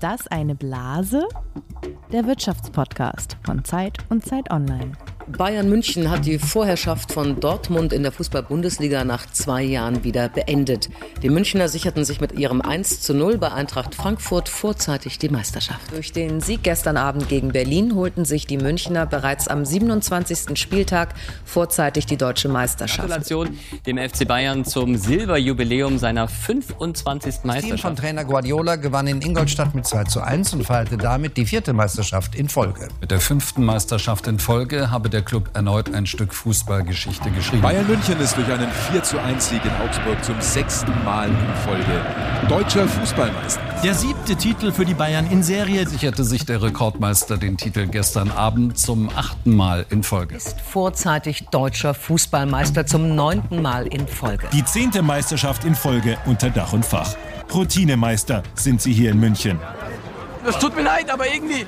das eine Blase? Der Wirtschaftspodcast von Zeit und Zeit Online. Bayern München hat die Vorherrschaft von Dortmund in der Fußball-Bundesliga nach zwei Jahren wieder beendet. Die Münchner sicherten sich mit ihrem 1 zu 0 bei Eintracht Frankfurt vorzeitig die Meisterschaft. Durch den Sieg gestern Abend gegen Berlin holten sich die Münchner bereits am 27. Spieltag vorzeitig die deutsche Meisterschaft. Gratulation dem FC Bayern zum Silberjubiläum seiner 25. Meisterschaft. Das Team von Trainer Guardiola gewann in Ingolstadt mit 2 zu 1 und feierte damit die vierte Meisterschaft in Folge. Mit der fünften Meisterschaft in Folge habe der Club erneut ein Stück Fußballgeschichte geschrieben. Bayern München ist durch einen 4 zu 1 Sieg in Augsburg zum sechsten Mal in Folge deutscher Fußballmeister. Der siebte Titel für die Bayern in Serie. Sicherte sich der Rekordmeister den Titel gestern Abend zum achten Mal in Folge. Ist vorzeitig deutscher Fußballmeister zum neunten Mal in Folge. Die zehnte Meisterschaft in Folge unter Dach und Fach. Routinemeister sind sie hier in München. Es tut mir leid, aber irgendwie,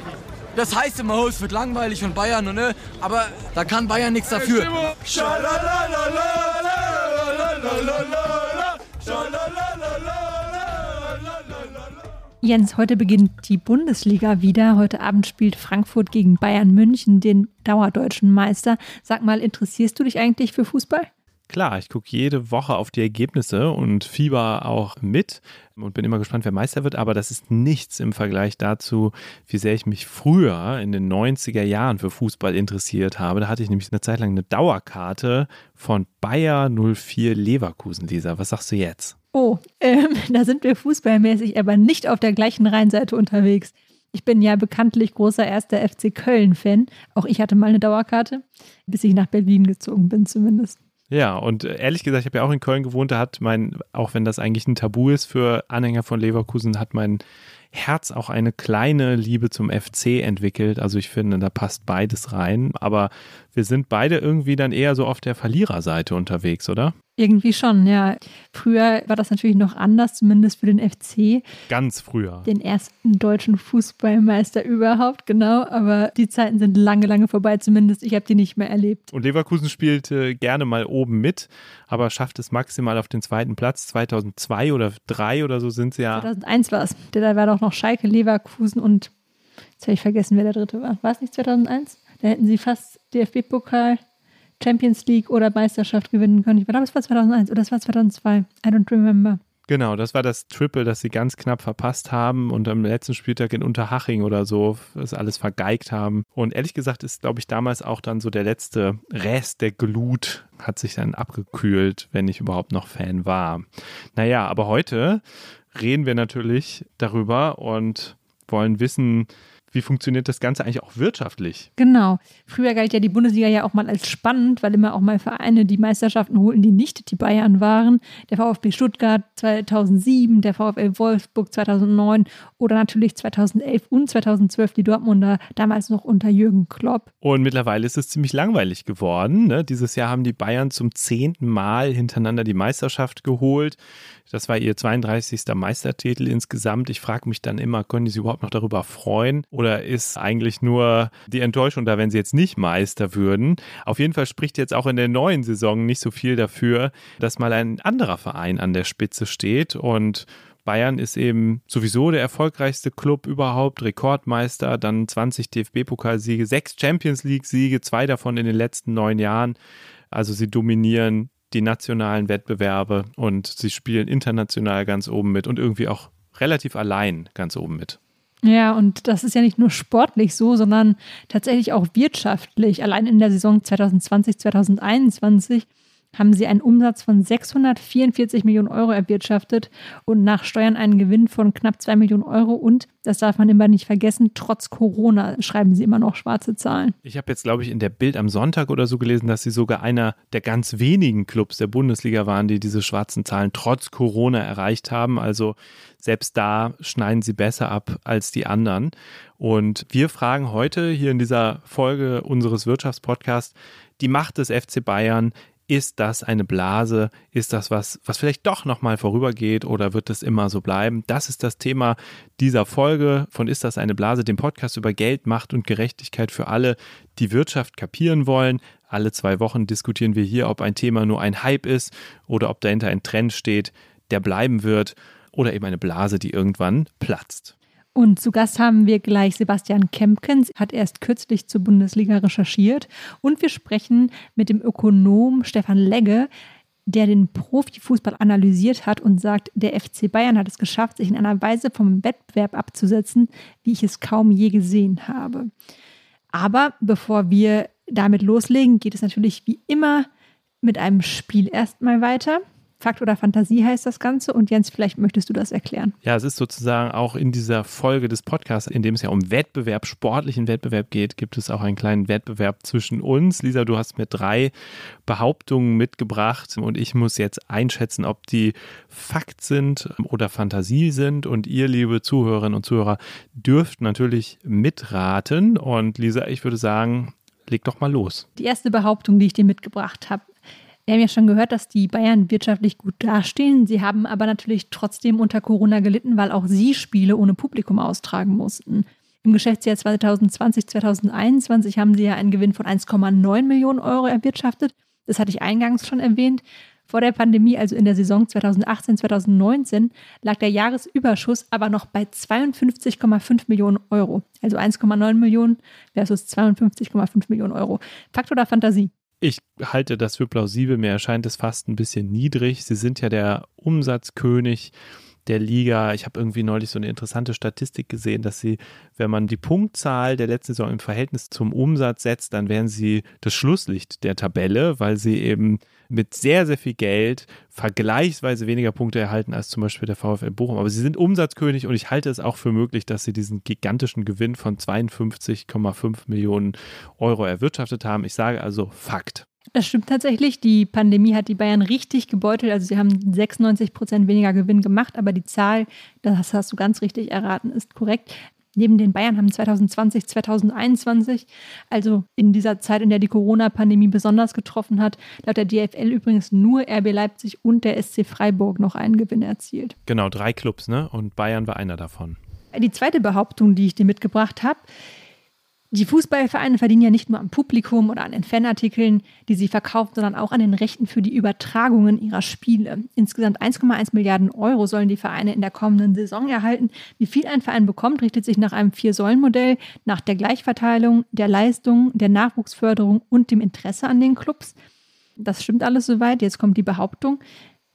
das heißt immer, oh, es wird langweilig von Bayern, und, ne? aber da kann Bayern nichts dafür. Jens, heute beginnt die Bundesliga wieder. Heute Abend spielt Frankfurt gegen Bayern München, den dauerdeutschen Meister. Sag mal, interessierst du dich eigentlich für Fußball? Klar, ich gucke jede Woche auf die Ergebnisse und fieber auch mit und bin immer gespannt, wer Meister wird, aber das ist nichts im Vergleich dazu, wie sehr ich mich früher in den 90er Jahren für Fußball interessiert habe. Da hatte ich nämlich eine Zeit lang eine Dauerkarte von Bayer 04 Leverkusen, Lisa. Was sagst du jetzt? Oh, ähm, da sind wir fußballmäßig aber nicht auf der gleichen Rheinseite unterwegs. Ich bin ja bekanntlich großer erster FC Köln-Fan. Auch ich hatte mal eine Dauerkarte, bis ich nach Berlin gezogen bin zumindest. Ja, und äh, ehrlich gesagt, ich habe ja auch in Köln gewohnt, da hat mein, auch wenn das eigentlich ein Tabu ist für Anhänger von Leverkusen, hat mein Herz auch eine kleine Liebe zum FC entwickelt. Also ich finde, da passt beides rein. Aber wir sind beide irgendwie dann eher so auf der Verliererseite unterwegs, oder? Irgendwie schon, ja. Früher war das natürlich noch anders, zumindest für den FC. Ganz früher. Den ersten deutschen Fußballmeister überhaupt, genau. Aber die Zeiten sind lange, lange vorbei, zumindest ich habe die nicht mehr erlebt. Und Leverkusen spielte gerne mal oben mit, aber schafft es maximal auf den zweiten Platz. 2002 oder 2003 oder so sind sie ja. 2001 war es. Da war doch noch Schalke, Leverkusen und jetzt habe ich vergessen, wer der dritte war. War es nicht 2001? Da hätten sie fast DFB-Pokal Champions League oder Meisterschaft gewinnen können. Ich glaube, es war 2001 oder es war 2002. I don't remember. Genau, das war das Triple, das sie ganz knapp verpasst haben und am letzten Spieltag in Unterhaching oder so das alles vergeigt haben. Und ehrlich gesagt ist, glaube ich, damals auch dann so der letzte Rest der Glut hat sich dann abgekühlt, wenn ich überhaupt noch Fan war. Naja, aber heute reden wir natürlich darüber und wollen wissen, wie funktioniert das Ganze eigentlich auch wirtschaftlich? Genau. Früher galt ja die Bundesliga ja auch mal als spannend, weil immer auch mal Vereine die Meisterschaften holten, die nicht die Bayern waren. Der VfB Stuttgart 2007, der VfL Wolfsburg 2009 oder natürlich 2011 und 2012 die Dortmunder, damals noch unter Jürgen Klopp. Und mittlerweile ist es ziemlich langweilig geworden. Ne? Dieses Jahr haben die Bayern zum zehnten Mal hintereinander die Meisterschaft geholt. Das war ihr 32. Meistertitel insgesamt. Ich frage mich dann immer, können die sich überhaupt noch darüber freuen? Oder ist eigentlich nur die Enttäuschung da, wenn sie jetzt nicht Meister würden? Auf jeden Fall spricht jetzt auch in der neuen Saison nicht so viel dafür, dass mal ein anderer Verein an der Spitze steht und Bayern ist eben sowieso der erfolgreichste Club überhaupt, Rekordmeister, dann 20 DFB-Pokalsiege, sechs Champions League-Siege, zwei davon in den letzten neun Jahren. Also sie dominieren die nationalen Wettbewerbe und sie spielen international ganz oben mit und irgendwie auch relativ allein ganz oben mit. Ja, und das ist ja nicht nur sportlich so, sondern tatsächlich auch wirtschaftlich. Allein in der Saison 2020, 2021 haben sie einen Umsatz von 644 Millionen Euro erwirtschaftet und nach Steuern einen Gewinn von knapp 2 Millionen Euro. Und, das darf man immer nicht vergessen, trotz Corona schreiben sie immer noch schwarze Zahlen. Ich habe jetzt, glaube ich, in der Bild am Sonntag oder so gelesen, dass sie sogar einer der ganz wenigen Clubs der Bundesliga waren, die diese schwarzen Zahlen trotz Corona erreicht haben. Also selbst da schneiden sie besser ab als die anderen. Und wir fragen heute hier in dieser Folge unseres Wirtschaftspodcasts die Macht des FC Bayern ist das eine Blase? Ist das was, was vielleicht doch nochmal vorübergeht oder wird es immer so bleiben? Das ist das Thema dieser Folge von Ist das eine Blase, dem Podcast über Geld, Macht und Gerechtigkeit für alle, die Wirtschaft kapieren wollen. Alle zwei Wochen diskutieren wir hier, ob ein Thema nur ein Hype ist oder ob dahinter ein Trend steht, der bleiben wird oder eben eine Blase, die irgendwann platzt. Und zu Gast haben wir gleich Sebastian Kempkens, hat erst kürzlich zur Bundesliga recherchiert. Und wir sprechen mit dem Ökonom Stefan Legge, der den Profifußball analysiert hat und sagt, der FC Bayern hat es geschafft, sich in einer Weise vom Wettbewerb abzusetzen, wie ich es kaum je gesehen habe. Aber bevor wir damit loslegen, geht es natürlich wie immer mit einem Spiel erstmal weiter. Fakt oder Fantasie heißt das Ganze. Und Jens, vielleicht möchtest du das erklären. Ja, es ist sozusagen auch in dieser Folge des Podcasts, in dem es ja um Wettbewerb, sportlichen Wettbewerb geht, gibt es auch einen kleinen Wettbewerb zwischen uns. Lisa, du hast mir drei Behauptungen mitgebracht und ich muss jetzt einschätzen, ob die Fakt sind oder Fantasie sind. Und ihr, liebe Zuhörerinnen und Zuhörer, dürft natürlich mitraten. Und Lisa, ich würde sagen, leg doch mal los. Die erste Behauptung, die ich dir mitgebracht habe, wir haben ja schon gehört, dass die Bayern wirtschaftlich gut dastehen. Sie haben aber natürlich trotzdem unter Corona gelitten, weil auch sie Spiele ohne Publikum austragen mussten. Im Geschäftsjahr 2020-2021 haben sie ja einen Gewinn von 1,9 Millionen Euro erwirtschaftet. Das hatte ich eingangs schon erwähnt. Vor der Pandemie, also in der Saison 2018-2019, lag der Jahresüberschuss aber noch bei 52,5 Millionen Euro. Also 1,9 Millionen versus 52,5 Millionen Euro. Fakt oder Fantasie? Ich halte das für plausibel. Mir erscheint es fast ein bisschen niedrig. Sie sind ja der Umsatzkönig der Liga. Ich habe irgendwie neulich so eine interessante Statistik gesehen, dass sie, wenn man die Punktzahl der letzten Saison im Verhältnis zum Umsatz setzt, dann wären sie das Schlusslicht der Tabelle, weil sie eben mit sehr, sehr viel Geld vergleichsweise weniger Punkte erhalten als zum Beispiel der VfL Bochum. Aber sie sind Umsatzkönig und ich halte es auch für möglich, dass sie diesen gigantischen Gewinn von 52,5 Millionen Euro erwirtschaftet haben. Ich sage also Fakt. Das stimmt tatsächlich. Die Pandemie hat die Bayern richtig gebeutelt. Also sie haben 96 Prozent weniger Gewinn gemacht, aber die Zahl, das hast du ganz richtig erraten, ist korrekt. Neben den Bayern haben 2020, 2021, also in dieser Zeit, in der die Corona-Pandemie besonders getroffen hat, laut der DFL übrigens nur RB Leipzig und der SC Freiburg noch einen Gewinn erzielt. Genau, drei Clubs, ne? Und Bayern war einer davon. Die zweite Behauptung, die ich dir mitgebracht habe, die Fußballvereine verdienen ja nicht nur am Publikum oder an den Fanartikeln, die sie verkaufen, sondern auch an den Rechten für die Übertragungen ihrer Spiele. Insgesamt 1,1 Milliarden Euro sollen die Vereine in der kommenden Saison erhalten. Wie viel ein Verein bekommt, richtet sich nach einem Vier-Säulen-Modell, nach der Gleichverteilung, der Leistung, der Nachwuchsförderung und dem Interesse an den Clubs. Das stimmt alles soweit. Jetzt kommt die Behauptung.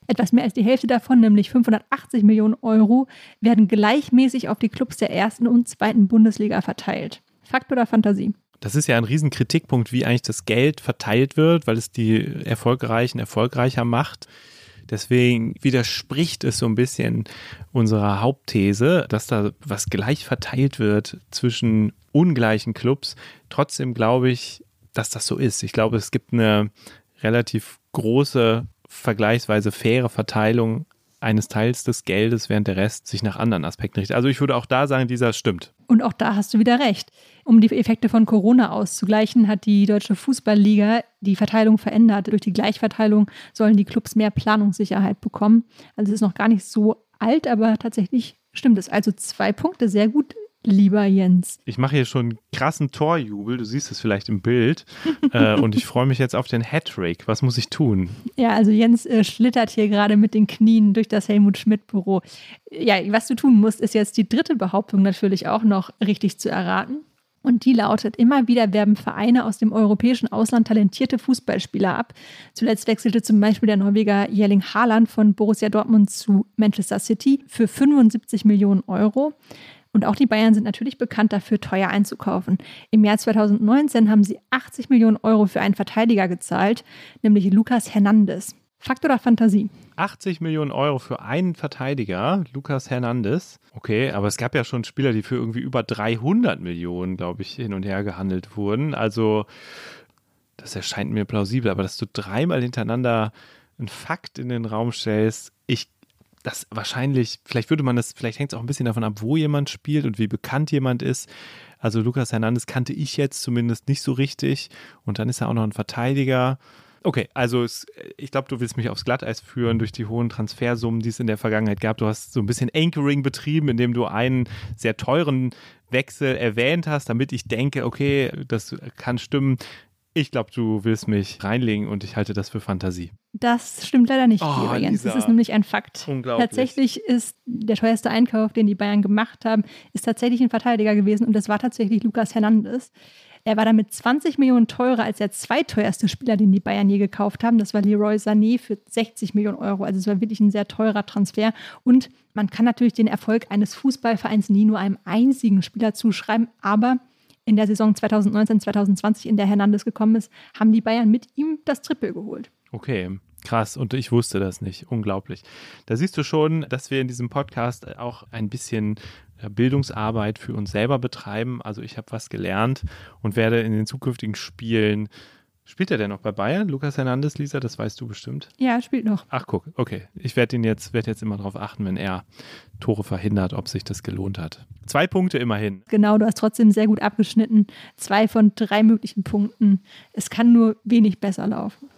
Etwas mehr als die Hälfte davon, nämlich 580 Millionen Euro, werden gleichmäßig auf die Clubs der ersten und zweiten Bundesliga verteilt. Fakt oder Fantasie? Das ist ja ein Riesenkritikpunkt, wie eigentlich das Geld verteilt wird, weil es die Erfolgreichen erfolgreicher macht. Deswegen widerspricht es so ein bisschen unserer Hauptthese, dass da was gleich verteilt wird zwischen ungleichen Clubs. Trotzdem glaube ich, dass das so ist. Ich glaube, es gibt eine relativ große, vergleichsweise faire Verteilung eines Teils des Geldes, während der Rest sich nach anderen Aspekten richtet. Also ich würde auch da sagen, dieser stimmt. Und auch da hast du wieder recht. Um die Effekte von Corona auszugleichen, hat die Deutsche Fußballliga die Verteilung verändert. Durch die Gleichverteilung sollen die Clubs mehr Planungssicherheit bekommen. Also es ist noch gar nicht so alt, aber tatsächlich stimmt es. Also zwei Punkte, sehr gut lieber Jens. Ich mache hier schon einen krassen Torjubel, du siehst es vielleicht im Bild. äh, und ich freue mich jetzt auf den Hattrick. Was muss ich tun? Ja, also Jens äh, schlittert hier gerade mit den Knien durch das Helmut Schmidt-Büro. Ja, was du tun musst, ist jetzt die dritte Behauptung natürlich auch noch richtig zu erraten. Und die lautet, immer wieder werben Vereine aus dem europäischen Ausland talentierte Fußballspieler ab. Zuletzt wechselte zum Beispiel der Norweger Jerling Haaland von Borussia Dortmund zu Manchester City für 75 Millionen Euro. Und auch die Bayern sind natürlich bekannt dafür, teuer einzukaufen. Im Jahr 2019 haben sie 80 Millionen Euro für einen Verteidiger gezahlt, nämlich Lukas Hernandez. Fakt oder Fantasie? 80 Millionen Euro für einen Verteidiger, Lukas Hernandez. Okay, aber es gab ja schon Spieler, die für irgendwie über 300 Millionen, glaube ich, hin und her gehandelt wurden. Also, das erscheint mir plausibel, aber dass du dreimal hintereinander einen Fakt in den Raum stellst, ich das wahrscheinlich, vielleicht würde man das, vielleicht hängt es auch ein bisschen davon ab, wo jemand spielt und wie bekannt jemand ist. Also Lukas Hernandez kannte ich jetzt zumindest nicht so richtig. Und dann ist er auch noch ein Verteidiger. Okay, also es, ich glaube, du willst mich aufs Glatteis führen durch die hohen Transfersummen, die es in der Vergangenheit gab. Du hast so ein bisschen Anchoring betrieben, indem du einen sehr teuren Wechsel erwähnt hast, damit ich denke, okay, das kann stimmen. Ich glaube, du willst mich reinlegen und ich halte das für Fantasie. Das stimmt leider nicht, Oh, lieber Jens. Das ist nämlich ein Fakt. Unglaublich. Tatsächlich ist der teuerste Einkauf, den die Bayern gemacht haben, ist tatsächlich ein Verteidiger gewesen und das war tatsächlich Lucas Hernandez. Er war damit 20 Millionen teurer als der zweiteuerste Spieler, den die Bayern je gekauft haben. Das war Leroy Sané für 60 Millionen Euro. Also es war wirklich ein sehr teurer Transfer. Und man kann natürlich den Erfolg eines Fußballvereins nie nur einem einzigen Spieler zuschreiben, aber in der Saison 2019, 2020, in der Hernandez gekommen ist, haben die Bayern mit ihm das Triple geholt. Okay, krass. Und ich wusste das nicht. Unglaublich. Da siehst du schon, dass wir in diesem Podcast auch ein bisschen äh, Bildungsarbeit für uns selber betreiben. Also ich habe was gelernt und werde in den zukünftigen Spielen. Spielt er denn noch bei Bayern? Lukas Hernandez, Lisa, das weißt du bestimmt. Ja, er spielt noch. Ach, guck, okay. Ich werde ihn jetzt, werd jetzt immer darauf achten, wenn er Tore verhindert, ob sich das gelohnt hat. Zwei Punkte immerhin. Genau, du hast trotzdem sehr gut abgeschnitten. Zwei von drei möglichen Punkten. Es kann nur wenig besser laufen.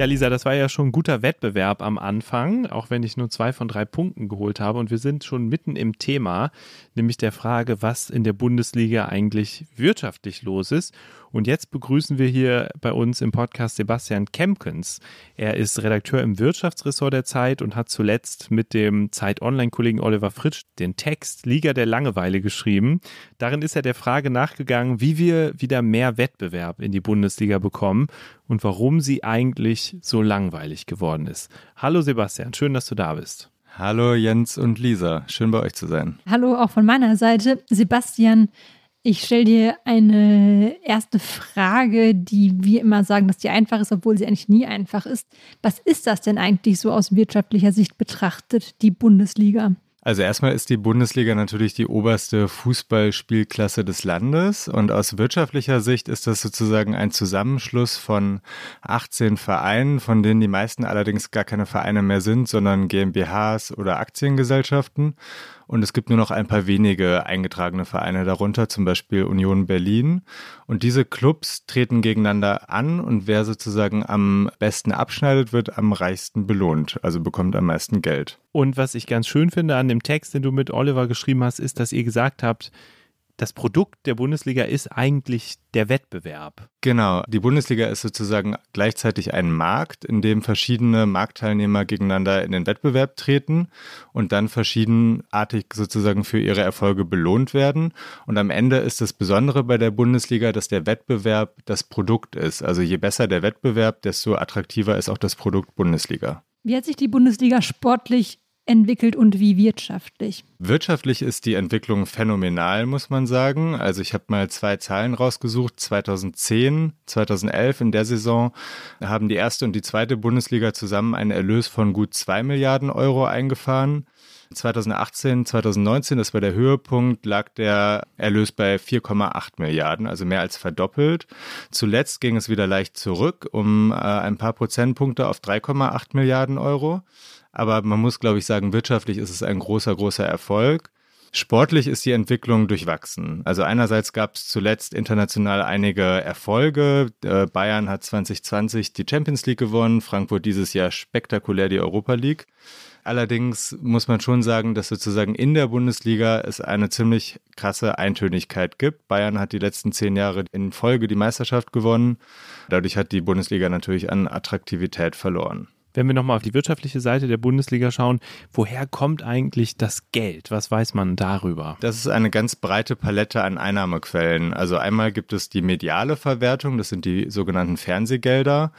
Ja, Lisa, das war ja schon ein guter Wettbewerb am Anfang, auch wenn ich nur zwei von drei Punkten geholt habe. Und wir sind schon mitten im Thema, nämlich der Frage, was in der Bundesliga eigentlich wirtschaftlich los ist. Und jetzt begrüßen wir hier bei uns im Podcast Sebastian Kempkens. Er ist Redakteur im Wirtschaftsressort der Zeit und hat zuletzt mit dem Zeit-Online-Kollegen Oliver Fritsch den Text Liga der Langeweile geschrieben. Darin ist er der Frage nachgegangen, wie wir wieder mehr Wettbewerb in die Bundesliga bekommen und warum sie eigentlich so langweilig geworden ist. Hallo Sebastian, schön, dass du da bist. Hallo Jens und Lisa, schön bei euch zu sein. Hallo auch von meiner Seite. Sebastian, ich stelle dir eine erste Frage, die wir immer sagen, dass die einfach ist, obwohl sie eigentlich nie einfach ist. Was ist das denn eigentlich so aus wirtschaftlicher Sicht betrachtet, die Bundesliga? Also erstmal ist die Bundesliga natürlich die oberste Fußballspielklasse des Landes und aus wirtschaftlicher Sicht ist das sozusagen ein Zusammenschluss von 18 Vereinen, von denen die meisten allerdings gar keine Vereine mehr sind, sondern GmbHs oder Aktiengesellschaften. Und es gibt nur noch ein paar wenige eingetragene Vereine darunter, zum Beispiel Union Berlin. Und diese Clubs treten gegeneinander an und wer sozusagen am besten abschneidet, wird am reichsten belohnt, also bekommt am meisten Geld. Und was ich ganz schön finde an dem Text, den du mit Oliver geschrieben hast, ist, dass ihr gesagt habt, das Produkt der Bundesliga ist eigentlich der Wettbewerb. Genau, die Bundesliga ist sozusagen gleichzeitig ein Markt, in dem verschiedene Marktteilnehmer gegeneinander in den Wettbewerb treten und dann verschiedenartig sozusagen für ihre Erfolge belohnt werden. Und am Ende ist das Besondere bei der Bundesliga, dass der Wettbewerb das Produkt ist. Also je besser der Wettbewerb, desto attraktiver ist auch das Produkt Bundesliga. Wie hat sich die Bundesliga sportlich entwickelt und wie wirtschaftlich? Wirtschaftlich ist die Entwicklung phänomenal, muss man sagen. Also ich habe mal zwei Zahlen rausgesucht. 2010, 2011 in der Saison haben die erste und die zweite Bundesliga zusammen einen Erlös von gut zwei Milliarden Euro eingefahren. 2018, 2019, das war der Höhepunkt, lag der Erlös bei 4,8 Milliarden, also mehr als verdoppelt. Zuletzt ging es wieder leicht zurück um äh, ein paar Prozentpunkte auf 3,8 Milliarden Euro. Aber man muss, glaube ich, sagen, wirtschaftlich ist es ein großer, großer Erfolg. Sportlich ist die Entwicklung durchwachsen. Also einerseits gab es zuletzt international einige Erfolge. Äh, Bayern hat 2020 die Champions League gewonnen, Frankfurt dieses Jahr spektakulär die Europa League. Allerdings muss man schon sagen, dass sozusagen in der Bundesliga es eine ziemlich krasse Eintönigkeit gibt. Bayern hat die letzten zehn Jahre in Folge die Meisterschaft gewonnen. Dadurch hat die Bundesliga natürlich an Attraktivität verloren. Wenn wir nochmal auf die wirtschaftliche Seite der Bundesliga schauen, woher kommt eigentlich das Geld? Was weiß man darüber? Das ist eine ganz breite Palette an Einnahmequellen. Also einmal gibt es die mediale Verwertung, das sind die sogenannten Fernsehgelder.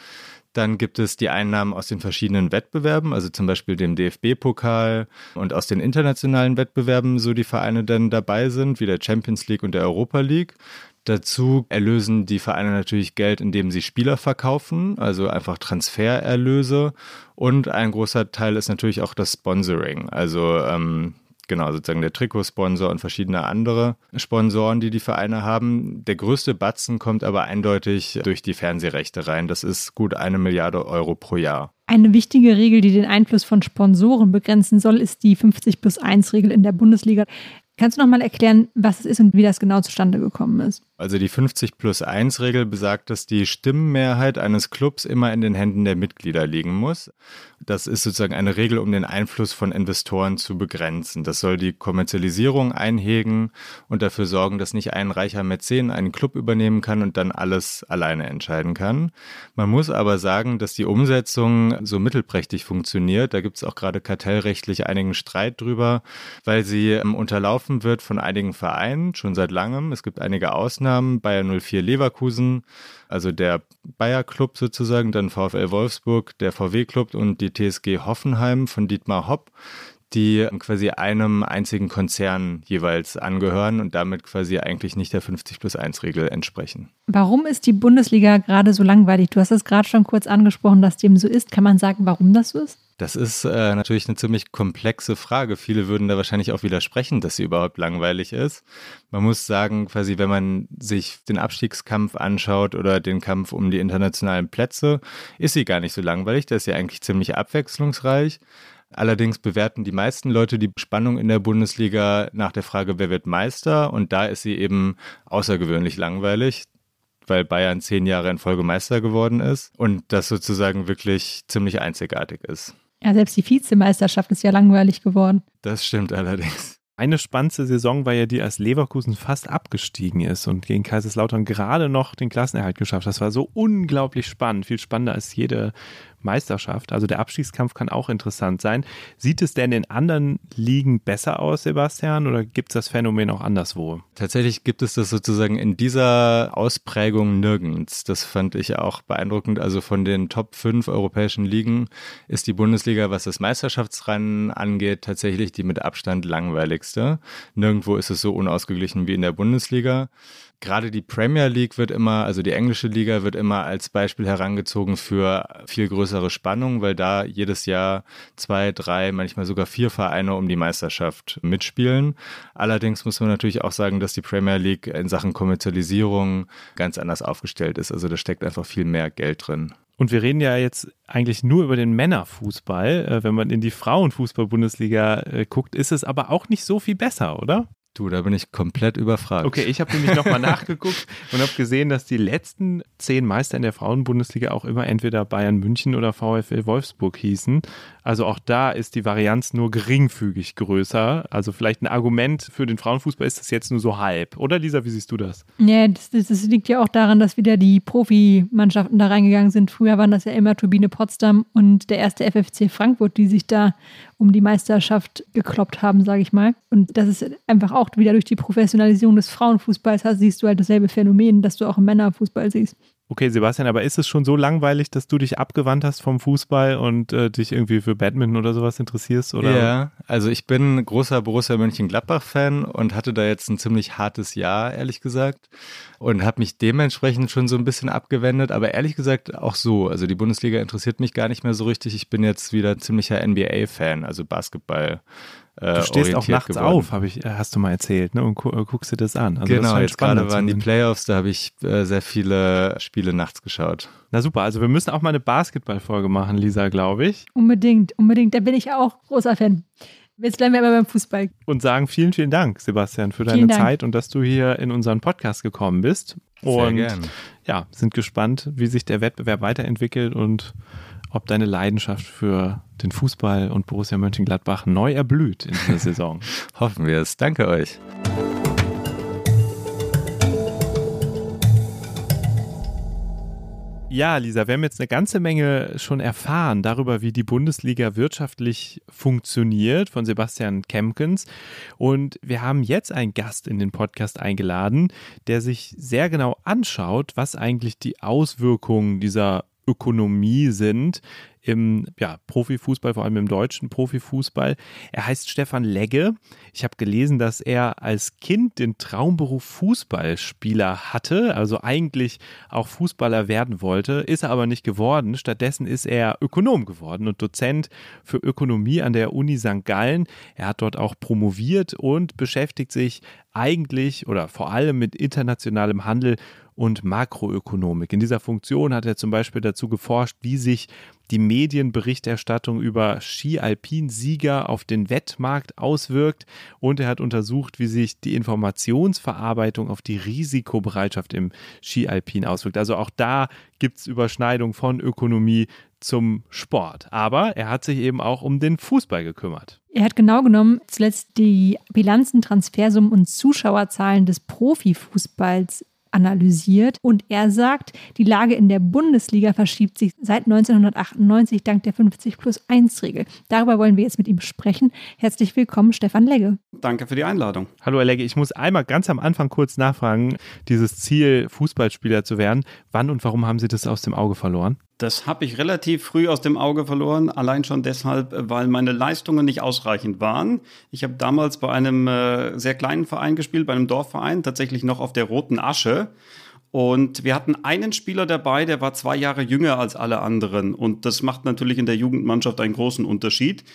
Dann gibt es die Einnahmen aus den verschiedenen Wettbewerben, also zum Beispiel dem DFB-Pokal und aus den internationalen Wettbewerben, so die Vereine dann dabei sind, wie der Champions League und der Europa League. Dazu erlösen die Vereine natürlich Geld, indem sie Spieler verkaufen, also einfach Transfererlöse. Und ein großer Teil ist natürlich auch das Sponsoring, also ähm, genau, sozusagen der Trikotsponsor und verschiedene andere Sponsoren, die die Vereine haben. Der größte Batzen kommt aber eindeutig durch die Fernsehrechte rein. Das ist gut eine Milliarde Euro pro Jahr. Eine wichtige Regel, die den Einfluss von Sponsoren begrenzen soll, ist die 50 plus 1 Regel in der Bundesliga. Kannst du noch mal erklären, was es ist und wie das genau zustande gekommen ist? Also die 50 plus 1 Regel besagt, dass die Stimmenmehrheit eines Clubs immer in den Händen der Mitglieder liegen muss. Das ist sozusagen eine Regel, um den Einfluss von Investoren zu begrenzen. Das soll die Kommerzialisierung einhegen und dafür sorgen, dass nicht ein reicher Mäzen einen Club übernehmen kann und dann alles alleine entscheiden kann. Man muss aber sagen, dass die Umsetzung so mittelprächtig funktioniert. Da gibt es auch gerade kartellrechtlich einigen Streit drüber, weil sie ähm, unterlaufen wird von einigen Vereinen schon seit langem. Es gibt einige Ausnahmen. Bayer 04 Leverkusen, also der Bayer Club sozusagen, dann VfL Wolfsburg, der VW Club und die TSG Hoffenheim von Dietmar Hopp die quasi einem einzigen Konzern jeweils angehören und damit quasi eigentlich nicht der 50 plus 1 Regel entsprechen. Warum ist die Bundesliga gerade so langweilig? Du hast es gerade schon kurz angesprochen, dass dem so ist. Kann man sagen, warum das so ist? Das ist äh, natürlich eine ziemlich komplexe Frage. Viele würden da wahrscheinlich auch widersprechen, dass sie überhaupt langweilig ist. Man muss sagen, quasi, wenn man sich den Abstiegskampf anschaut oder den Kampf um die internationalen Plätze, ist sie gar nicht so langweilig. Da ist sie eigentlich ziemlich abwechslungsreich. Allerdings bewerten die meisten Leute die Spannung in der Bundesliga nach der Frage, wer wird Meister? Und da ist sie eben außergewöhnlich langweilig, weil Bayern zehn Jahre in Folge Meister geworden ist und das sozusagen wirklich ziemlich einzigartig ist. Ja, selbst die Vizemeisterschaft ist ja langweilig geworden. Das stimmt allerdings. Eine spannende Saison war ja die, als Leverkusen fast abgestiegen ist und gegen Kaiserslautern gerade noch den Klassenerhalt geschafft. Das war so unglaublich spannend, viel spannender als jede Meisterschaft. Also der Abstiegskampf kann auch interessant sein. Sieht es denn in anderen Ligen besser aus, Sebastian, oder gibt es das Phänomen auch anderswo? Tatsächlich gibt es das sozusagen in dieser Ausprägung nirgends. Das fand ich auch beeindruckend. Also von den Top 5 europäischen Ligen ist die Bundesliga, was das Meisterschaftsrennen angeht, tatsächlich die mit Abstand langweiligste. Nirgendwo ist es so unausgeglichen wie in der Bundesliga gerade die Premier League wird immer, also die englische Liga wird immer als Beispiel herangezogen für viel größere Spannung, weil da jedes Jahr zwei, drei, manchmal sogar vier Vereine um die Meisterschaft mitspielen. Allerdings muss man natürlich auch sagen, dass die Premier League in Sachen Kommerzialisierung ganz anders aufgestellt ist. Also da steckt einfach viel mehr Geld drin. Und wir reden ja jetzt eigentlich nur über den Männerfußball. Äh, wenn man in die Frauenfußball-Bundesliga äh, guckt, ist es aber auch nicht so viel besser, oder? Du, da bin ich komplett überfragt. Okay, ich habe nämlich nochmal nachgeguckt und habe gesehen, dass die letzten zehn Meister in der Frauenbundesliga auch immer entweder Bayern München oder VfL Wolfsburg hießen. Also auch da ist die Varianz nur geringfügig größer. Also vielleicht ein Argument für den Frauenfußball ist das jetzt nur so halb. Oder Lisa, wie siehst du das? Ja, das, das, das liegt ja auch daran, dass wieder die Profimannschaften da reingegangen sind. Früher waren das ja immer Turbine Potsdam und der erste FFC Frankfurt, die sich da um die Meisterschaft gekloppt haben, sage ich mal. Und das ist einfach auch wieder durch die Professionalisierung des Frauenfußballs, hast, siehst du halt dasselbe Phänomen, das du auch im Männerfußball siehst. Okay, Sebastian, aber ist es schon so langweilig, dass du dich abgewandt hast vom Fußball und äh, dich irgendwie für Badminton oder sowas interessierst? Oder? Ja, also ich bin großer Borussia Mönchengladbach-Fan und hatte da jetzt ein ziemlich hartes Jahr, ehrlich gesagt. Und habe mich dementsprechend schon so ein bisschen abgewendet, aber ehrlich gesagt auch so. Also die Bundesliga interessiert mich gar nicht mehr so richtig. Ich bin jetzt wieder ziemlicher NBA-Fan, also Basketball. Äh, du stehst auch nachts geworden. auf, habe ich, äh, hast du mal erzählt, ne? Und gu äh, guckst dir das an. Also genau, das jetzt gerade waren die Playoffs, da habe ich äh, sehr viele Spiele nachts geschaut. Na super, also wir müssen auch mal eine Basketballfolge machen, Lisa, glaube ich. Unbedingt, unbedingt. Da bin ich auch großer Fan. Jetzt bleiben wir aber beim Fußball. Und sagen vielen, vielen Dank, Sebastian, für deine Zeit und dass du hier in unseren Podcast gekommen bist. Sehr und gern. ja, sind gespannt, wie sich der Wettbewerb weiterentwickelt und ob deine Leidenschaft für den Fußball und Borussia Mönchengladbach neu erblüht in dieser Saison. Hoffen wir es. Danke euch. Ja, Lisa, wir haben jetzt eine ganze Menge schon erfahren darüber, wie die Bundesliga wirtschaftlich funktioniert von Sebastian Kemkens. Und wir haben jetzt einen Gast in den Podcast eingeladen, der sich sehr genau anschaut, was eigentlich die Auswirkungen dieser Ökonomie sind im ja, Profifußball, vor allem im deutschen Profifußball. Er heißt Stefan Legge. Ich habe gelesen, dass er als Kind den Traumberuf Fußballspieler hatte, also eigentlich auch Fußballer werden wollte, ist er aber nicht geworden. Stattdessen ist er Ökonom geworden und Dozent für Ökonomie an der Uni St. Gallen. Er hat dort auch promoviert und beschäftigt sich eigentlich oder vor allem mit internationalem Handel und Makroökonomik. In dieser Funktion hat er zum Beispiel dazu geforscht, wie sich die Medienberichterstattung über Ski-Alpin-Sieger auf den Wettmarkt auswirkt und er hat untersucht, wie sich die Informationsverarbeitung auf die Risikobereitschaft im Ski-Alpin auswirkt. Also auch da gibt es Überschneidung von Ökonomie zum Sport. Aber er hat sich eben auch um den Fußball gekümmert. Er hat genau genommen zuletzt die Bilanzen, Transfersummen und Zuschauerzahlen des Profifußballs analysiert und er sagt, die Lage in der Bundesliga verschiebt sich seit 1998 dank der 50 plus 1 Regel. Darüber wollen wir jetzt mit ihm sprechen. Herzlich willkommen, Stefan Legge. Danke für die Einladung. Hallo, Legge. Ich muss einmal ganz am Anfang kurz nachfragen, dieses Ziel, Fußballspieler zu werden. Wann und warum haben Sie das aus dem Auge verloren? Das habe ich relativ früh aus dem Auge verloren, allein schon deshalb, weil meine Leistungen nicht ausreichend waren. Ich habe damals bei einem äh, sehr kleinen Verein gespielt, bei einem Dorfverein, tatsächlich noch auf der roten Asche. Und wir hatten einen Spieler dabei, der war zwei Jahre jünger als alle anderen. Und das macht natürlich in der Jugendmannschaft einen großen Unterschied.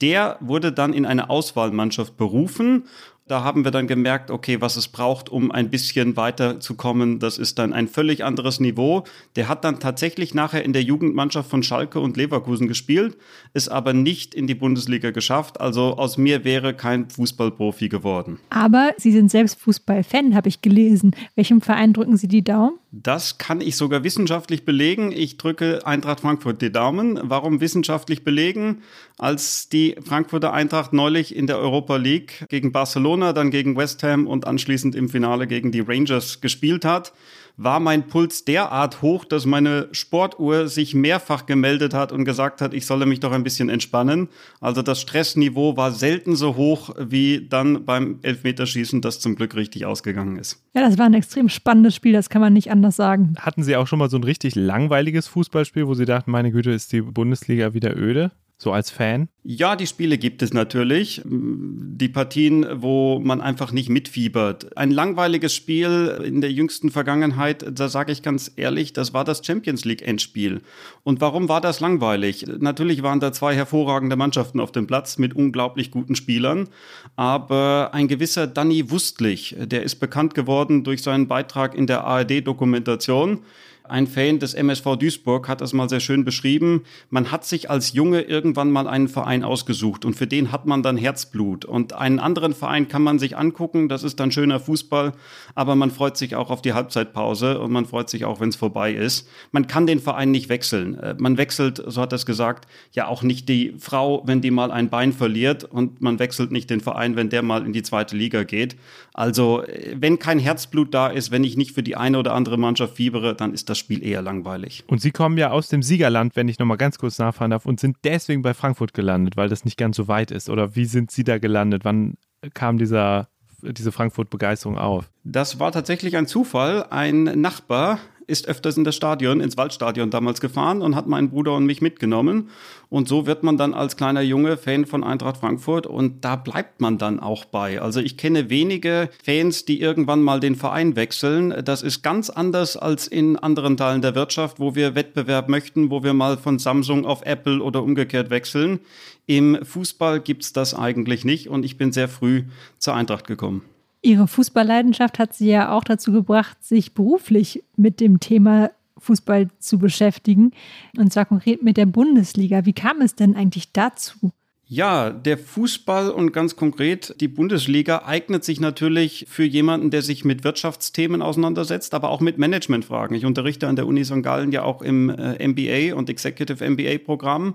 Der wurde dann in eine Auswahlmannschaft berufen da haben wir dann gemerkt, okay, was es braucht, um ein bisschen weiterzukommen, das ist dann ein völlig anderes Niveau. Der hat dann tatsächlich nachher in der Jugendmannschaft von Schalke und Leverkusen gespielt, ist aber nicht in die Bundesliga geschafft. Also aus mir wäre kein Fußballprofi geworden. Aber Sie sind selbst Fußballfan, habe ich gelesen. Welchem Verein drücken Sie die Daumen? Das kann ich sogar wissenschaftlich belegen. Ich drücke Eintracht Frankfurt die Daumen. Warum wissenschaftlich belegen? Als die Frankfurter Eintracht neulich in der Europa League gegen Barcelona, dann gegen West Ham und anschließend im Finale gegen die Rangers gespielt hat, war mein Puls derart hoch, dass meine Sportuhr sich mehrfach gemeldet hat und gesagt hat, ich solle mich doch ein bisschen entspannen. Also das Stressniveau war selten so hoch wie dann beim Elfmeterschießen, das zum Glück richtig ausgegangen ist. Ja, das war ein extrem spannendes Spiel, das kann man nicht anders sagen. Hatten Sie auch schon mal so ein richtig langweiliges Fußballspiel, wo Sie dachten, meine Güte, ist die Bundesliga wieder öde? So als Fan? Ja, die Spiele gibt es natürlich. Die Partien, wo man einfach nicht mitfiebert. Ein langweiliges Spiel in der jüngsten Vergangenheit, da sage ich ganz ehrlich, das war das Champions League Endspiel. Und warum war das langweilig? Natürlich waren da zwei hervorragende Mannschaften auf dem Platz mit unglaublich guten Spielern. Aber ein gewisser Danny Wustlich, der ist bekannt geworden durch seinen Beitrag in der ARD-Dokumentation. Ein Fan des MSV Duisburg hat das mal sehr schön beschrieben. Man hat sich als Junge irgendwann mal einen Verein ausgesucht und für den hat man dann Herzblut. Und einen anderen Verein kann man sich angucken, das ist dann schöner Fußball, aber man freut sich auch auf die Halbzeitpause und man freut sich auch, wenn es vorbei ist. Man kann den Verein nicht wechseln. Äh, man wechselt, so hat er es gesagt, ja auch nicht die Frau, wenn die mal ein Bein verliert und man wechselt nicht den Verein, wenn der mal in die zweite Liga geht. Also, äh, wenn kein Herzblut da ist, wenn ich nicht für die eine oder andere Mannschaft fiebere, dann ist das das Spiel eher langweilig. Und Sie kommen ja aus dem Siegerland, wenn ich nochmal ganz kurz nachfahren darf, und sind deswegen bei Frankfurt gelandet, weil das nicht ganz so weit ist. Oder wie sind Sie da gelandet? Wann kam dieser, diese Frankfurt-Begeisterung auf? Das war tatsächlich ein Zufall. Ein Nachbar ist öfters in das Stadion, ins Waldstadion damals gefahren und hat meinen Bruder und mich mitgenommen. Und so wird man dann als kleiner Junge Fan von Eintracht Frankfurt und da bleibt man dann auch bei. Also ich kenne wenige Fans, die irgendwann mal den Verein wechseln. Das ist ganz anders als in anderen Teilen der Wirtschaft, wo wir Wettbewerb möchten, wo wir mal von Samsung auf Apple oder umgekehrt wechseln. Im Fußball gibt's das eigentlich nicht und ich bin sehr früh zur Eintracht gekommen. Ihre Fußballleidenschaft hat Sie ja auch dazu gebracht, sich beruflich mit dem Thema Fußball zu beschäftigen. Und zwar konkret mit der Bundesliga. Wie kam es denn eigentlich dazu? Ja, der Fußball und ganz konkret die Bundesliga eignet sich natürlich für jemanden, der sich mit Wirtschaftsthemen auseinandersetzt, aber auch mit Managementfragen. Ich unterrichte an der Uni St. Gallen ja auch im äh, MBA und Executive MBA Programm.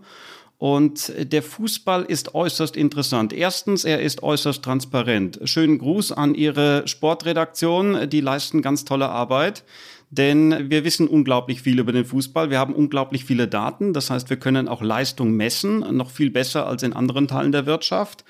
Und der Fußball ist äußerst interessant. Erstens, er ist äußerst transparent. Schönen Gruß an Ihre Sportredaktion. Die leisten ganz tolle Arbeit. Denn wir wissen unglaublich viel über den Fußball. Wir haben unglaublich viele Daten. Das heißt, wir können auch Leistung messen, noch viel besser als in anderen Teilen der Wirtschaft.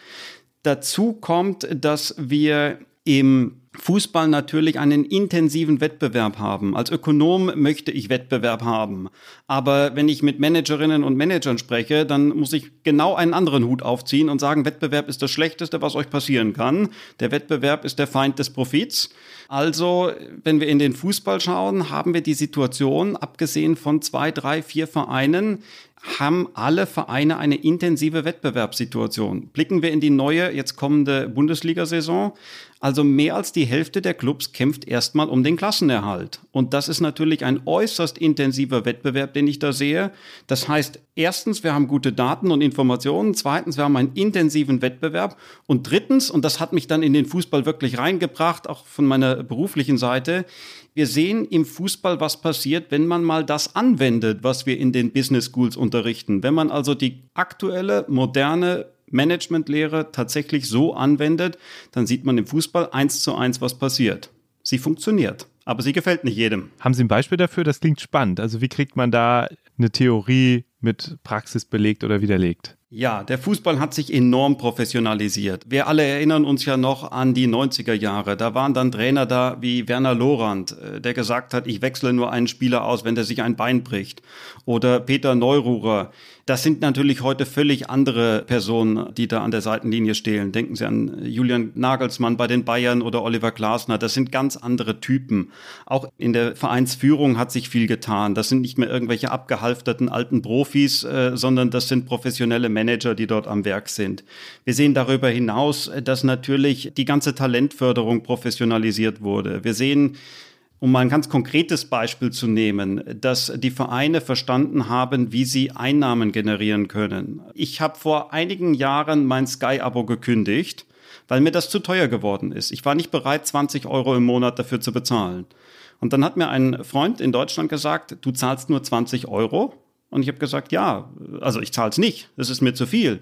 Dazu kommt, dass wir im Fußball natürlich einen intensiven Wettbewerb haben. Als Ökonom möchte ich Wettbewerb haben. Aber wenn ich mit Managerinnen und Managern spreche, dann muss ich genau einen anderen Hut aufziehen und sagen, Wettbewerb ist das Schlechteste, was euch passieren kann. Der Wettbewerb ist der Feind des Profits. Also, wenn wir in den Fußball schauen, haben wir die Situation, abgesehen von zwei, drei, vier Vereinen, haben alle Vereine eine intensive Wettbewerbssituation. Blicken wir in die neue, jetzt kommende Bundesliga-Saison. Also mehr als die Hälfte der Clubs kämpft erstmal um den Klassenerhalt. Und das ist natürlich ein äußerst intensiver Wettbewerb, den ich da sehe. Das heißt, erstens, wir haben gute Daten und Informationen. Zweitens, wir haben einen intensiven Wettbewerb. Und drittens, und das hat mich dann in den Fußball wirklich reingebracht, auch von meiner beruflichen Seite, Wir sehen im Fußball, was passiert, wenn man mal das anwendet, was wir in den Business Schools unterrichten. Wenn man also die aktuelle, moderne Managementlehre tatsächlich so anwendet, dann sieht man im Fußball eins zu eins, was passiert. Sie funktioniert, aber sie gefällt nicht jedem. Haben Sie ein Beispiel dafür? Das klingt spannend. Also wie kriegt man da eine Theorie mit Praxis belegt oder widerlegt? Ja, der Fußball hat sich enorm professionalisiert. Wir alle erinnern uns ja noch an die 90er Jahre. Da waren dann Trainer da wie Werner Lorand, äh, der gesagt hat, ich wechsle nur einen Spieler aus, wenn der sich ein Bein bricht. Oder Peter Neururer, das sind natürlich heute völlig andere Personen, die da an der Seitenlinie stehen. Denken Sie an Julian Nagelsmann bei den Bayern oder Oliver Glasner. Das sind ganz andere Typen. Auch in der Vereinsführung hat sich viel getan. Das sind nicht mehr irgendwelche abgehalfterten alten Profis, äh, sondern das sind professionelle Manager, die dort am Werk sind. Wir sehen darüber hinaus, dass natürlich die ganze Talentförderung professionalisiert wurde. Wir sehen, um mal ein ganz konkretes Beispiel zu nehmen, dass die Vereine verstanden haben, wie sie Einnahmen generieren können. Ich habe vor einigen Jahren mein Sky-Abo gekündigt, weil mir das zu teuer geworden ist. Ich war nicht bereit, 20 Euro im Monat dafür zu bezahlen. Und dann hat mir ein Freund in Deutschland gesagt, du zahlst nur 20 Euro. Und ich habe gesagt, ja, also ich zahle es nicht, das ist mir zu viel.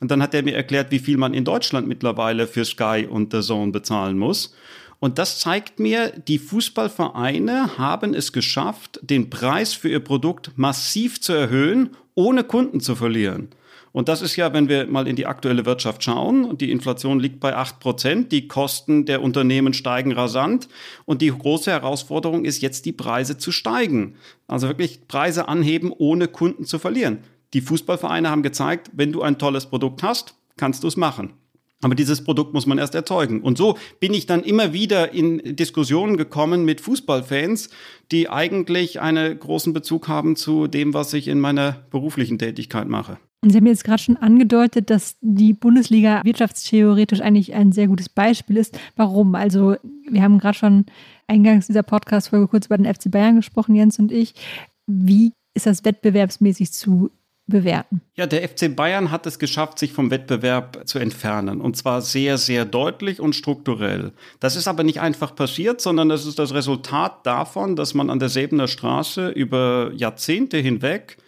Und dann hat er mir erklärt, wie viel man in Deutschland mittlerweile für Sky und The Zone bezahlen muss. Und das zeigt mir, die Fußballvereine haben es geschafft, den Preis für ihr Produkt massiv zu erhöhen, ohne Kunden zu verlieren. Und das ist ja, wenn wir mal in die aktuelle Wirtschaft schauen, die Inflation liegt bei acht Prozent, die Kosten der Unternehmen steigen rasant und die große Herausforderung ist jetzt, die Preise zu steigen. Also wirklich Preise anheben, ohne Kunden zu verlieren. Die Fußballvereine haben gezeigt, wenn du ein tolles Produkt hast, kannst du es machen. Aber dieses Produkt muss man erst erzeugen. Und so bin ich dann immer wieder in Diskussionen gekommen mit Fußballfans, die eigentlich einen großen Bezug haben zu dem, was ich in meiner beruflichen Tätigkeit mache. Und Sie haben jetzt gerade schon angedeutet, dass die Bundesliga wirtschaftstheoretisch eigentlich ein sehr gutes Beispiel ist. Warum? Also, wir haben gerade schon eingangs dieser Podcast-Folge kurz über den FC Bayern gesprochen, Jens und ich. Wie ist das wettbewerbsmäßig zu bewerten? Ja, der FC Bayern hat es geschafft, sich vom Wettbewerb zu entfernen. Und zwar sehr, sehr deutlich und strukturell. Das ist aber nicht einfach passiert, sondern das ist das Resultat davon, dass man an der Säbener Straße über Jahrzehnte hinweg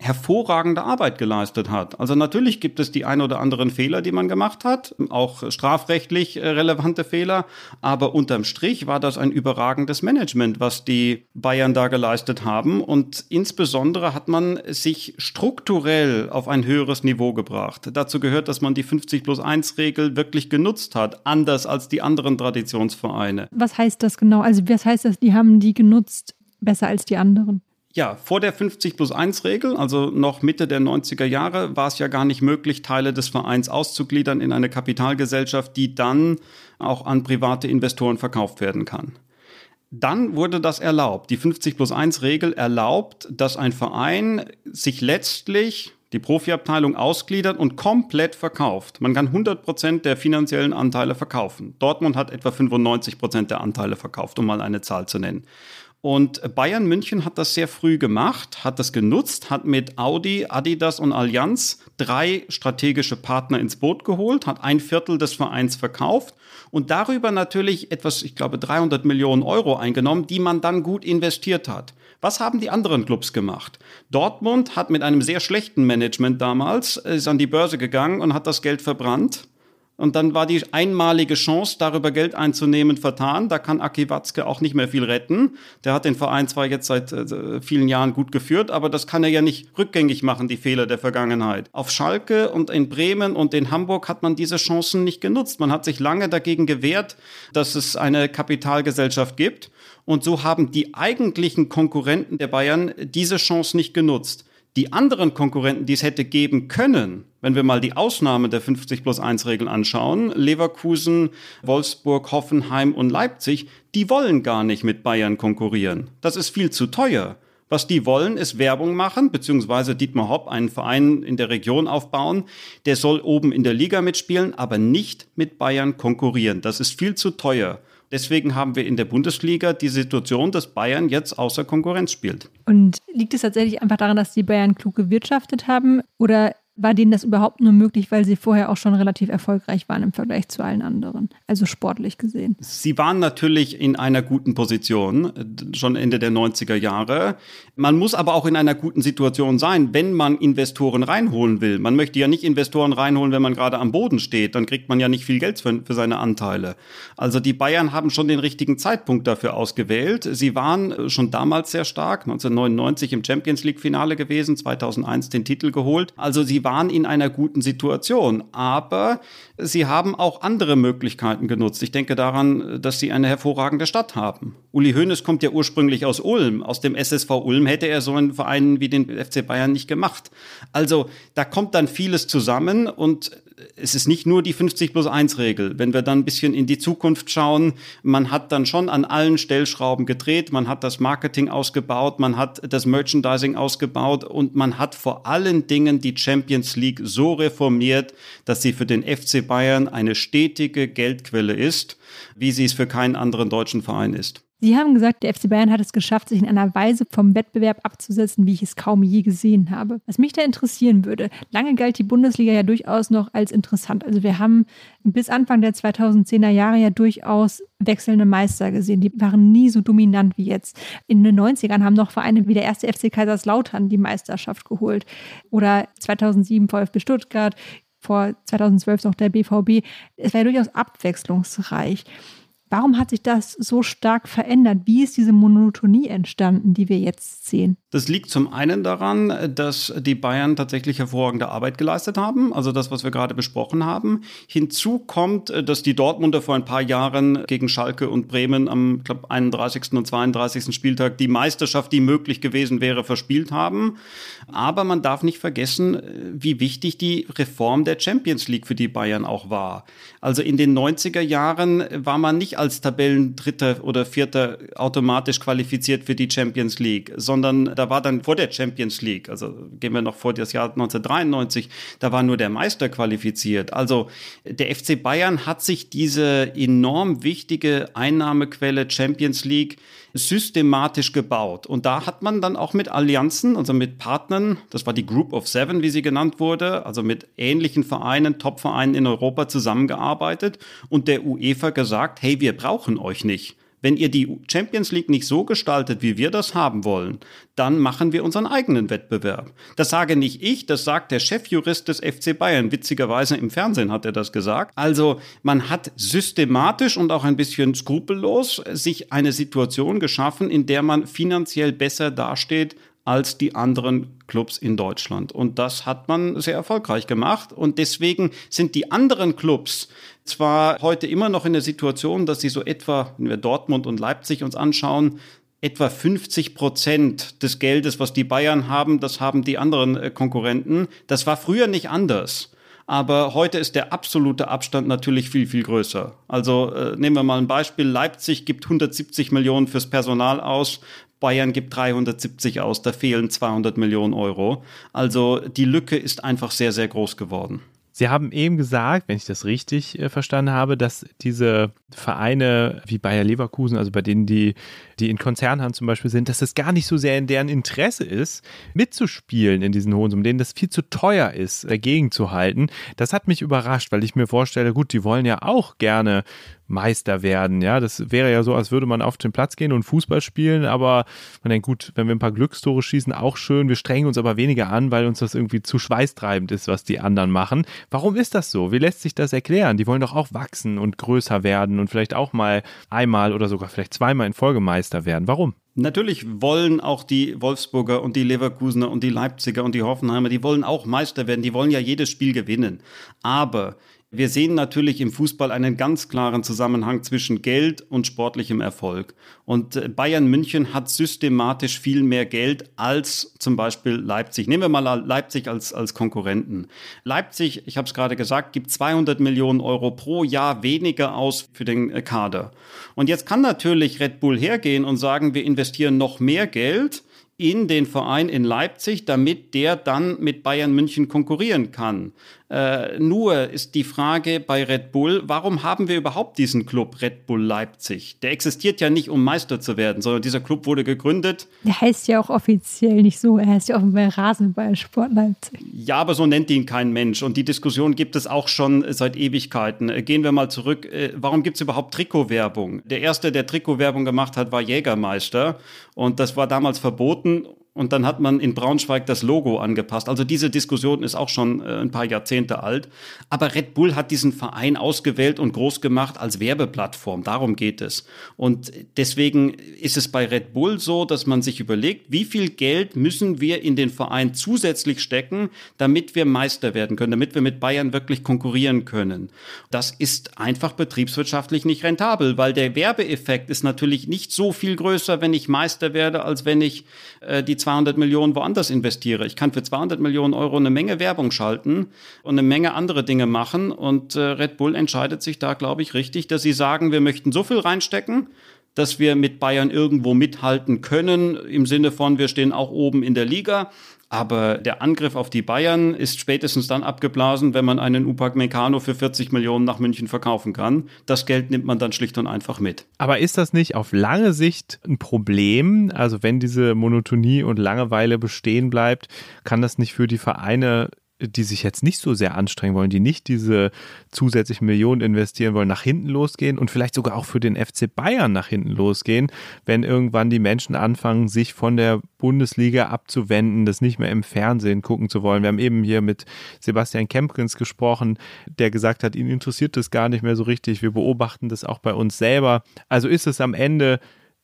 hervorragende Arbeit geleistet hat. Also natürlich gibt es die ein oder anderen Fehler, die man gemacht hat, auch strafrechtlich äh, relevante Fehler, aber unterm Strich war das ein überragendes Management, was die Bayern da geleistet haben und insbesondere hat man sich strukturell auf ein höheres Niveau gebracht. Dazu gehört, dass man die 50 plus 1 Regel wirklich genutzt hat, anders als die anderen Traditionsvereine. Was heißt das genau? Also was heißt das, die haben die genutzt besser als die anderen? Ja, vor der 50 plus 1 Regel, also noch Mitte der 90er Jahre, war es ja gar nicht möglich, Teile des Vereins auszugliedern in eine Kapitalgesellschaft, die dann auch an private Investoren verkauft werden kann. Dann wurde das erlaubt. Die 50 plus 1 Regel erlaubt, dass ein Verein sich letztlich die Profiabteilung ausgliedert und komplett verkauft. Man kann 100 Prozent der finanziellen Anteile verkaufen. Dortmund hat etwa 95 Prozent der Anteile verkauft, um mal eine Zahl zu nennen. Und Bayern München hat das sehr früh gemacht, hat das genutzt, hat mit Audi, Adidas und Allianz drei strategische Partner ins Boot geholt, hat ein Viertel des Vereins verkauft und darüber natürlich etwas, ich glaube, 300 Millionen Euro eingenommen, die man dann gut investiert hat. Was haben die anderen Clubs gemacht? Dortmund hat mit einem sehr schlechten Management damals, ist an die Börse gegangen und hat das Geld verbrannt und dann war die einmalige Chance, darüber Geld einzunehmen, vertan. Da kann Aki Watzke auch nicht mehr viel retten. Der hat den Verein zwar jetzt seit äh, vielen Jahren gut geführt, aber das kann er ja nicht rückgängig machen, die Fehler der Vergangenheit. Auf Schalke und in Bremen und in Hamburg hat man diese Chancen nicht genutzt. Man hat sich lange dagegen gewehrt, dass es eine Kapitalgesellschaft gibt. Und so haben die eigentlichen Konkurrenten der Bayern diese Chance nicht genutzt. Die anderen Konkurrenten, die es hätte geben können, wenn wir mal die Ausnahme der 50 plus 1 Regeln anschauen, Leverkusen, Wolfsburg, Hoffenheim und Leipzig, die wollen gar nicht mit Bayern konkurrieren. Das ist viel zu teuer. Was die wollen, ist Werbung machen, beziehungsweise Dietmar Hopp einen Verein in der Region aufbauen. Der soll oben in der Liga mitspielen, aber nicht mit Bayern konkurrieren. Das ist viel zu teuer. Deswegen haben wir in der Bundesliga die Situation, dass Bayern jetzt außer Konkurrenz spielt. Und liegt es tatsächlich einfach daran, dass die Bayern klug gewirtschaftet haben? Oder war denen das überhaupt nur möglich, weil sie vorher auch schon relativ erfolgreich waren im Vergleich zu allen anderen, also sportlich gesehen. Sie waren natürlich in einer guten Position, schon Ende der 90er Jahre. Man muss aber auch in einer guten Situation sein, wenn man Investoren reinholen will. Man möchte ja nicht Investoren reinholen, wenn man gerade am Boden steht, dann kriegt man ja nicht viel Geld für, für seine Anteile. Also die Bayern haben schon den richtigen Zeitpunkt dafür ausgewählt. Sie waren schon damals sehr stark, 1999 im Champions League Finale gewesen, 2001 den Titel geholt. Also sie waren in einer guten Situation, aber sie haben auch andere Möglichkeiten genutzt. Ich denke daran, dass sie eine hervorragende Stadt haben. Uli Hoeneß kommt ja ursprünglich aus Ulm. Aus dem SSV Ulm hätte er so einen Verein wie den FC Bayern nicht gemacht. Also da kommt dann vieles zusammen und es ist nicht nur die 50 plus 1 Regel. Wenn wir dann ein bisschen in die Zukunft schauen, man hat dann schon an allen Stellschrauben gedreht, man hat das Marketing ausgebaut, man hat das Merchandising ausgebaut und man hat vor allen Dingen die Champions League so reformiert, dass sie für den FC Bayern eine stetige Geldquelle ist, wie sie es für keinen anderen deutschen Verein ist. Sie haben gesagt, der FC Bayern hat es geschafft, sich in einer Weise vom Wettbewerb abzusetzen, wie ich es kaum je gesehen habe. Was mich da interessieren würde, lange galt die Bundesliga ja durchaus noch als interessant. Also wir haben bis Anfang der 2010er Jahre ja durchaus wechselnde Meister gesehen. Die waren nie so dominant wie jetzt. In den 90ern haben noch Vereine wie der erste FC Kaiserslautern die Meisterschaft geholt. Oder 2007 VfB Stuttgart, vor 2012 noch der BVB. Es war ja durchaus abwechslungsreich. Warum hat sich das so stark verändert? Wie ist diese Monotonie entstanden, die wir jetzt sehen? Das liegt zum einen daran, dass die Bayern tatsächlich hervorragende Arbeit geleistet haben, also das, was wir gerade besprochen haben. Hinzu kommt, dass die Dortmunder vor ein paar Jahren gegen Schalke und Bremen am glaub, 31. und 32. Spieltag die Meisterschaft, die möglich gewesen wäre, verspielt haben. Aber man darf nicht vergessen, wie wichtig die Reform der Champions League für die Bayern auch war. Also in den 90er Jahren war man nicht als Tabellendritter oder Vierter automatisch qualifiziert für die Champions League, sondern da war dann vor der Champions League, also gehen wir noch vor das Jahr 1993, da war nur der Meister qualifiziert. Also der FC Bayern hat sich diese enorm wichtige Einnahmequelle Champions League systematisch gebaut. Und da hat man dann auch mit Allianzen, also mit Partnern, das war die Group of Seven, wie sie genannt wurde, also mit ähnlichen Vereinen, Top-Vereinen in Europa zusammengearbeitet und der UEFA gesagt, hey, wir brauchen euch nicht. Wenn ihr die Champions League nicht so gestaltet, wie wir das haben wollen, dann machen wir unseren eigenen Wettbewerb. Das sage nicht ich, das sagt der Chefjurist des FC Bayern. Witzigerweise im Fernsehen hat er das gesagt. Also man hat systematisch und auch ein bisschen skrupellos sich eine Situation geschaffen, in der man finanziell besser dasteht als die anderen Clubs in Deutschland. Und das hat man sehr erfolgreich gemacht. Und deswegen sind die anderen Clubs zwar heute immer noch in der Situation, dass sie so etwa, wenn wir Dortmund und Leipzig uns anschauen, etwa 50 Prozent des Geldes, was die Bayern haben, das haben die anderen äh, Konkurrenten. Das war früher nicht anders. Aber heute ist der absolute Abstand natürlich viel, viel größer. Also äh, nehmen wir mal ein Beispiel. Leipzig gibt 170 Millionen fürs Personal aus. Bayern gibt 370 aus. Da fehlen 200 Millionen Euro. Also die Lücke ist einfach sehr, sehr groß geworden. Sie haben eben gesagt, wenn ich das richtig äh, verstanden habe, dass diese Vereine wie Bayer Leverkusen, also bei denen die, die in Konzernhand zum Beispiel sind, dass das gar nicht so sehr in deren Interesse ist, mitzuspielen in diesen hohen Summen, denen das viel zu teuer ist, dagegen zu halten. Das hat mich überrascht, weil ich mir vorstelle, gut, die wollen ja auch gerne Meister werden. Ja, das wäre ja so, als würde man auf den Platz gehen und Fußball spielen, aber man denkt, gut, wenn wir ein paar Glückstore schießen, auch schön. Wir strengen uns aber weniger an, weil uns das irgendwie zu schweißtreibend ist, was die anderen machen. Warum ist das so? Wie lässt sich das erklären? Die wollen doch auch wachsen und größer werden und vielleicht auch mal einmal oder sogar vielleicht zweimal in Folge Meister werden. Warum? Natürlich wollen auch die Wolfsburger und die Leverkusener und die Leipziger und die Hoffenheimer, die wollen auch Meister werden, die wollen ja jedes Spiel gewinnen. Aber wir sehen natürlich im Fußball einen ganz klaren Zusammenhang zwischen Geld und sportlichem Erfolg. Und äh, Bayern München hat systematisch viel mehr Geld als zum Beispiel Leipzig. Nehmen wir mal Leipzig als, als Konkurrenten. Leipzig, ich habe es gerade gesagt, gibt 200 Millionen Euro pro Jahr weniger aus für den äh, Kader. Und jetzt kann natürlich Red Bull hergehen und sagen, wir investieren noch mehr Geld in den Verein in Leipzig, damit der dann mit Bayern München konkurrieren kann. Äh, nur ist die Frage bei Red Bull, warum haben wir überhaupt diesen Club Red Bull Leipzig? Der existiert ja nicht, um Meister zu werden, sondern dieser Club wurde gegründet. Der heißt ja auch offiziell nicht so, er heißt ja offenbar Rasenballsport Leipzig. Ja, aber so nennt ihn kein Mensch. Und die Diskussion gibt es auch schon seit Ewigkeiten. Äh, gehen wir mal zurück. Äh, warum gibt es überhaupt Trikotwerbung? Der erste, der Trikotwerbung gemacht hat, war Jägermeister. Und das war damals verboten und dann hat man in Braunschweig das Logo angepasst. Also diese Diskussion ist auch schon äh, ein paar Jahrzehnte alt. Aber Red Bull hat diesen Verein ausgewählt und groß gemacht als Werbeplattform. Darum geht es. Und deswegen ist es bei Red Bull so, dass man sich überlegt, wie viel Geld müssen wir in den Verein zusätzlich stecken, damit wir Meister werden können, damit wir mit Bayern wirklich konkurrieren können. Das ist einfach betriebswirtschaftlich nicht rentabel, weil der Werbeeffekt ist natürlich nicht so viel größer, wenn ich Meister werde, als wenn ich äh, die 200 Millionen woanders investiere. Ich kann für 200 Millionen Euro eine Menge Werbung schalten und eine Menge andere Dinge machen. Und äh, Red Bull entscheidet sich da, glaube ich, richtig, dass sie sagen, wir möchten so viel reinstecken, dass wir mit Bayern irgendwo mithalten können, im Sinne von, wir stehen auch oben in der Liga. Aber der Angriff auf die Bayern ist spätestens dann abgeblasen, wenn man einen Upac Meccano für 40 Millionen nach München verkaufen kann. Das Geld nimmt man dann schlicht und einfach mit. Aber ist das nicht auf lange Sicht ein Problem? Also wenn diese Monotonie und Langeweile bestehen bleibt, kann das nicht für die Vereine die sich jetzt nicht so sehr anstrengen wollen, die nicht diese zusätzlichen Millionen investieren wollen, nach hinten losgehen und vielleicht sogar auch für den FC Bayern nach hinten losgehen, wenn irgendwann die Menschen anfangen, sich von der Bundesliga abzuwenden, das nicht mehr im Fernsehen gucken zu wollen. Wir haben eben hier mit Sebastian Kempkins gesprochen, der gesagt hat, ihn interessiert das gar nicht mehr so richtig. Wir beobachten das auch bei uns selber. Also ist es am Ende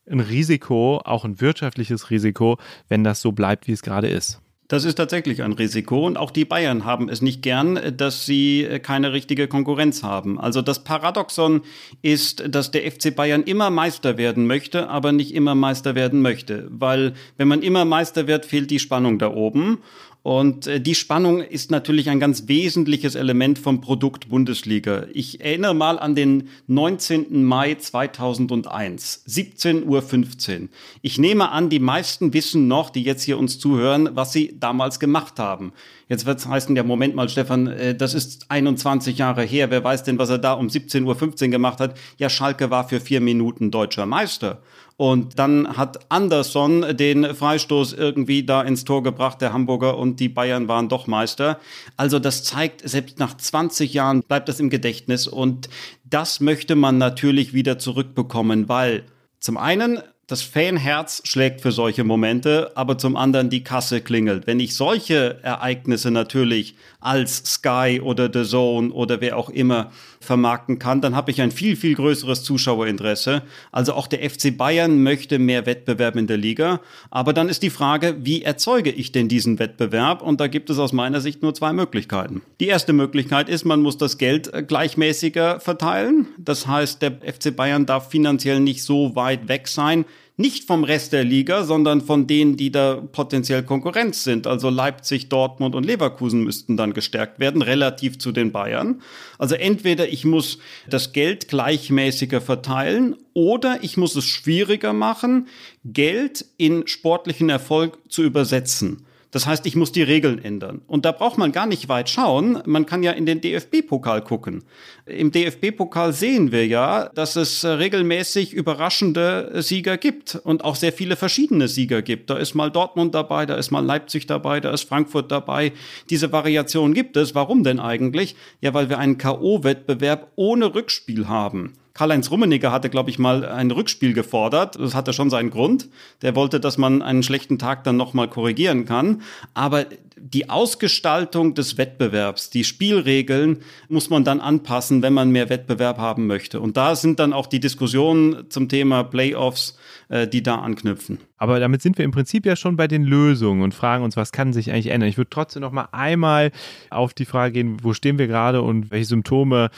ein Risiko, auch ein wirtschaftliches Risiko, wenn das so bleibt, wie es gerade ist. Das ist tatsächlich ein Risiko und auch die Bayern haben es nicht gern, dass sie keine richtige Konkurrenz haben. Also das Paradoxon ist, dass der FC Bayern immer Meister werden möchte, aber nicht immer Meister werden möchte, weil wenn man immer Meister wird, fehlt die Spannung da oben und äh, die Spannung ist natürlich ein ganz wesentliches Element vom Produkt Bundesliga. Ich erinnere mal an den 19. Mai 2001, 17.15 Uhr. Ich nehme an, die meisten wissen noch, die jetzt hier uns zuhören, was sie damals gemacht haben. Jetzt wird es heißen, ja, Moment mal, Stefan, äh, das ist 21 Jahre her. Wer weiß denn, was er da um 17.15 Uhr gemacht hat? Ja, Schalke war für vier Minuten deutscher Meister. Und dann hat Anderson den Freistoß irgendwie da ins Tor gebracht, der Hamburger, und die Bayern waren doch Meister. Also das zeigt, selbst nach 20 Jahren bleibt das im Gedächtnis. Und das möchte man natürlich wieder zurückbekommen, weil zum einen das Fanherz schlägt für solche Momente, aber zum anderen die Kasse klingelt. Wenn ich solche Ereignisse natürlich als Sky oder The Zone oder wer auch immer vermarkten kann, dann habe ich ein viel, viel größeres Zuschauerinteresse. Also auch der FC Bayern möchte mehr Wettbewerb in der Liga. Aber dann ist die Frage, wie erzeuge ich denn diesen Wettbewerb? Und da gibt es aus meiner Sicht nur zwei Möglichkeiten. Die erste Möglichkeit ist, man muss das Geld gleichmäßiger verteilen. Das heißt, der FC Bayern darf finanziell nicht so weit weg sein, nicht vom Rest der Liga, sondern von denen, die da potenziell Konkurrenz sind. Also Leipzig, Dortmund und Leverkusen müssten dann gestärkt werden, relativ zu den Bayern. Also entweder ich muss das Geld gleichmäßiger verteilen oder ich muss es schwieriger machen, Geld in sportlichen Erfolg zu übersetzen. Das heißt, ich muss die Regeln ändern. Und da braucht man gar nicht weit schauen. Man kann ja in den DFB-Pokal gucken. Im DFB-Pokal sehen wir ja, dass es äh, regelmäßig überraschende Sieger gibt und auch sehr viele verschiedene Sieger gibt. Da ist mal Dortmund dabei, da ist mal Leipzig dabei, da ist Frankfurt dabei. Diese Variation gibt es. Warum denn eigentlich? Ja, weil wir einen K.O.-Wettbewerb ohne Rückspiel haben. Karl-Heinz Rummenigge hatte, glaube ich, mal ein Rückspiel gefordert. Das hatte schon seinen Grund. Der wollte, dass man einen schlechten Tag dann nochmal korrigieren kann. Aber die Ausgestaltung des Wettbewerbs, die Spielregeln muss man dann anpassen, wenn man mehr Wettbewerb haben möchte. Und da sind dann auch die Diskussionen zum Thema Playoffs, äh, die da anknüpfen. Aber damit sind wir im Prinzip ja schon bei den Lösungen und fragen uns, was kann sich eigentlich ändern. Ich würde trotzdem noch mal einmal auf die Frage gehen, wo stehen wir gerade und welche Symptome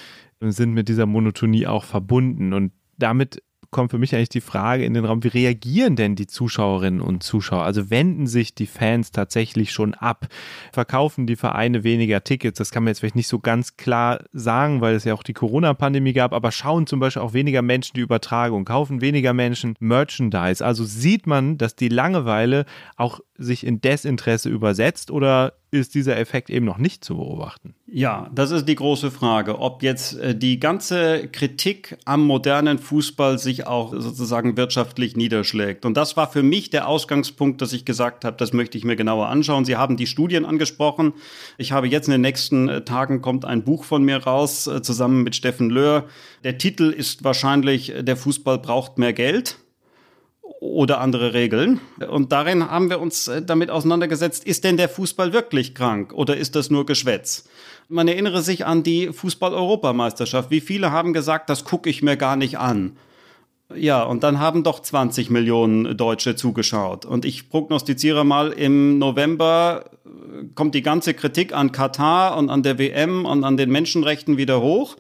sind mit dieser Monotonie auch verbunden. Und damit kommt für mich eigentlich die Frage in den Raum, wie reagieren denn die Zuschauerinnen und Zuschauer? Also wenden sich die Fans tatsächlich schon ab? Verkaufen die Vereine weniger Tickets? Das kann man jetzt vielleicht nicht so ganz klar sagen, weil es ja auch die Corona-Pandemie gab, aber schauen zum Beispiel auch weniger Menschen die Übertragung, kaufen weniger Menschen Merchandise. Also sieht man, dass die Langeweile auch sich in Desinteresse übersetzt oder ist dieser Effekt eben noch nicht zu beobachten? Ja, das ist die große Frage, ob jetzt äh, die ganze Kritik am modernen Fußball sich auch sozusagen wirtschaftlich niederschlägt. Und das war für mich der Ausgangspunkt, dass ich gesagt habe, das möchte ich mir genauer anschauen. Sie haben die Studien angesprochen. Ich habe jetzt in den nächsten äh, Tagen kommt ein Buch von mir raus, äh, zusammen mit Steffen Löhr. Der Titel ist wahrscheinlich Der Fußball braucht mehr Geld oder andere Regeln. Und darin haben wir uns äh, damit auseinandergesetzt, ist denn der Fußball wirklich krank oder ist das nur Geschwätz? Man erinnere sich an die Fußball-Europameisterschaft. Wie viele haben gesagt, das gucke ich mir gar nicht an? Ja, und dann haben doch 20 Millionen Deutsche zugeschaut. Und ich prognostiziere mal, im November äh, kommt die ganze Kritik an Katar und an der WM und an den Menschenrechten wieder hoch.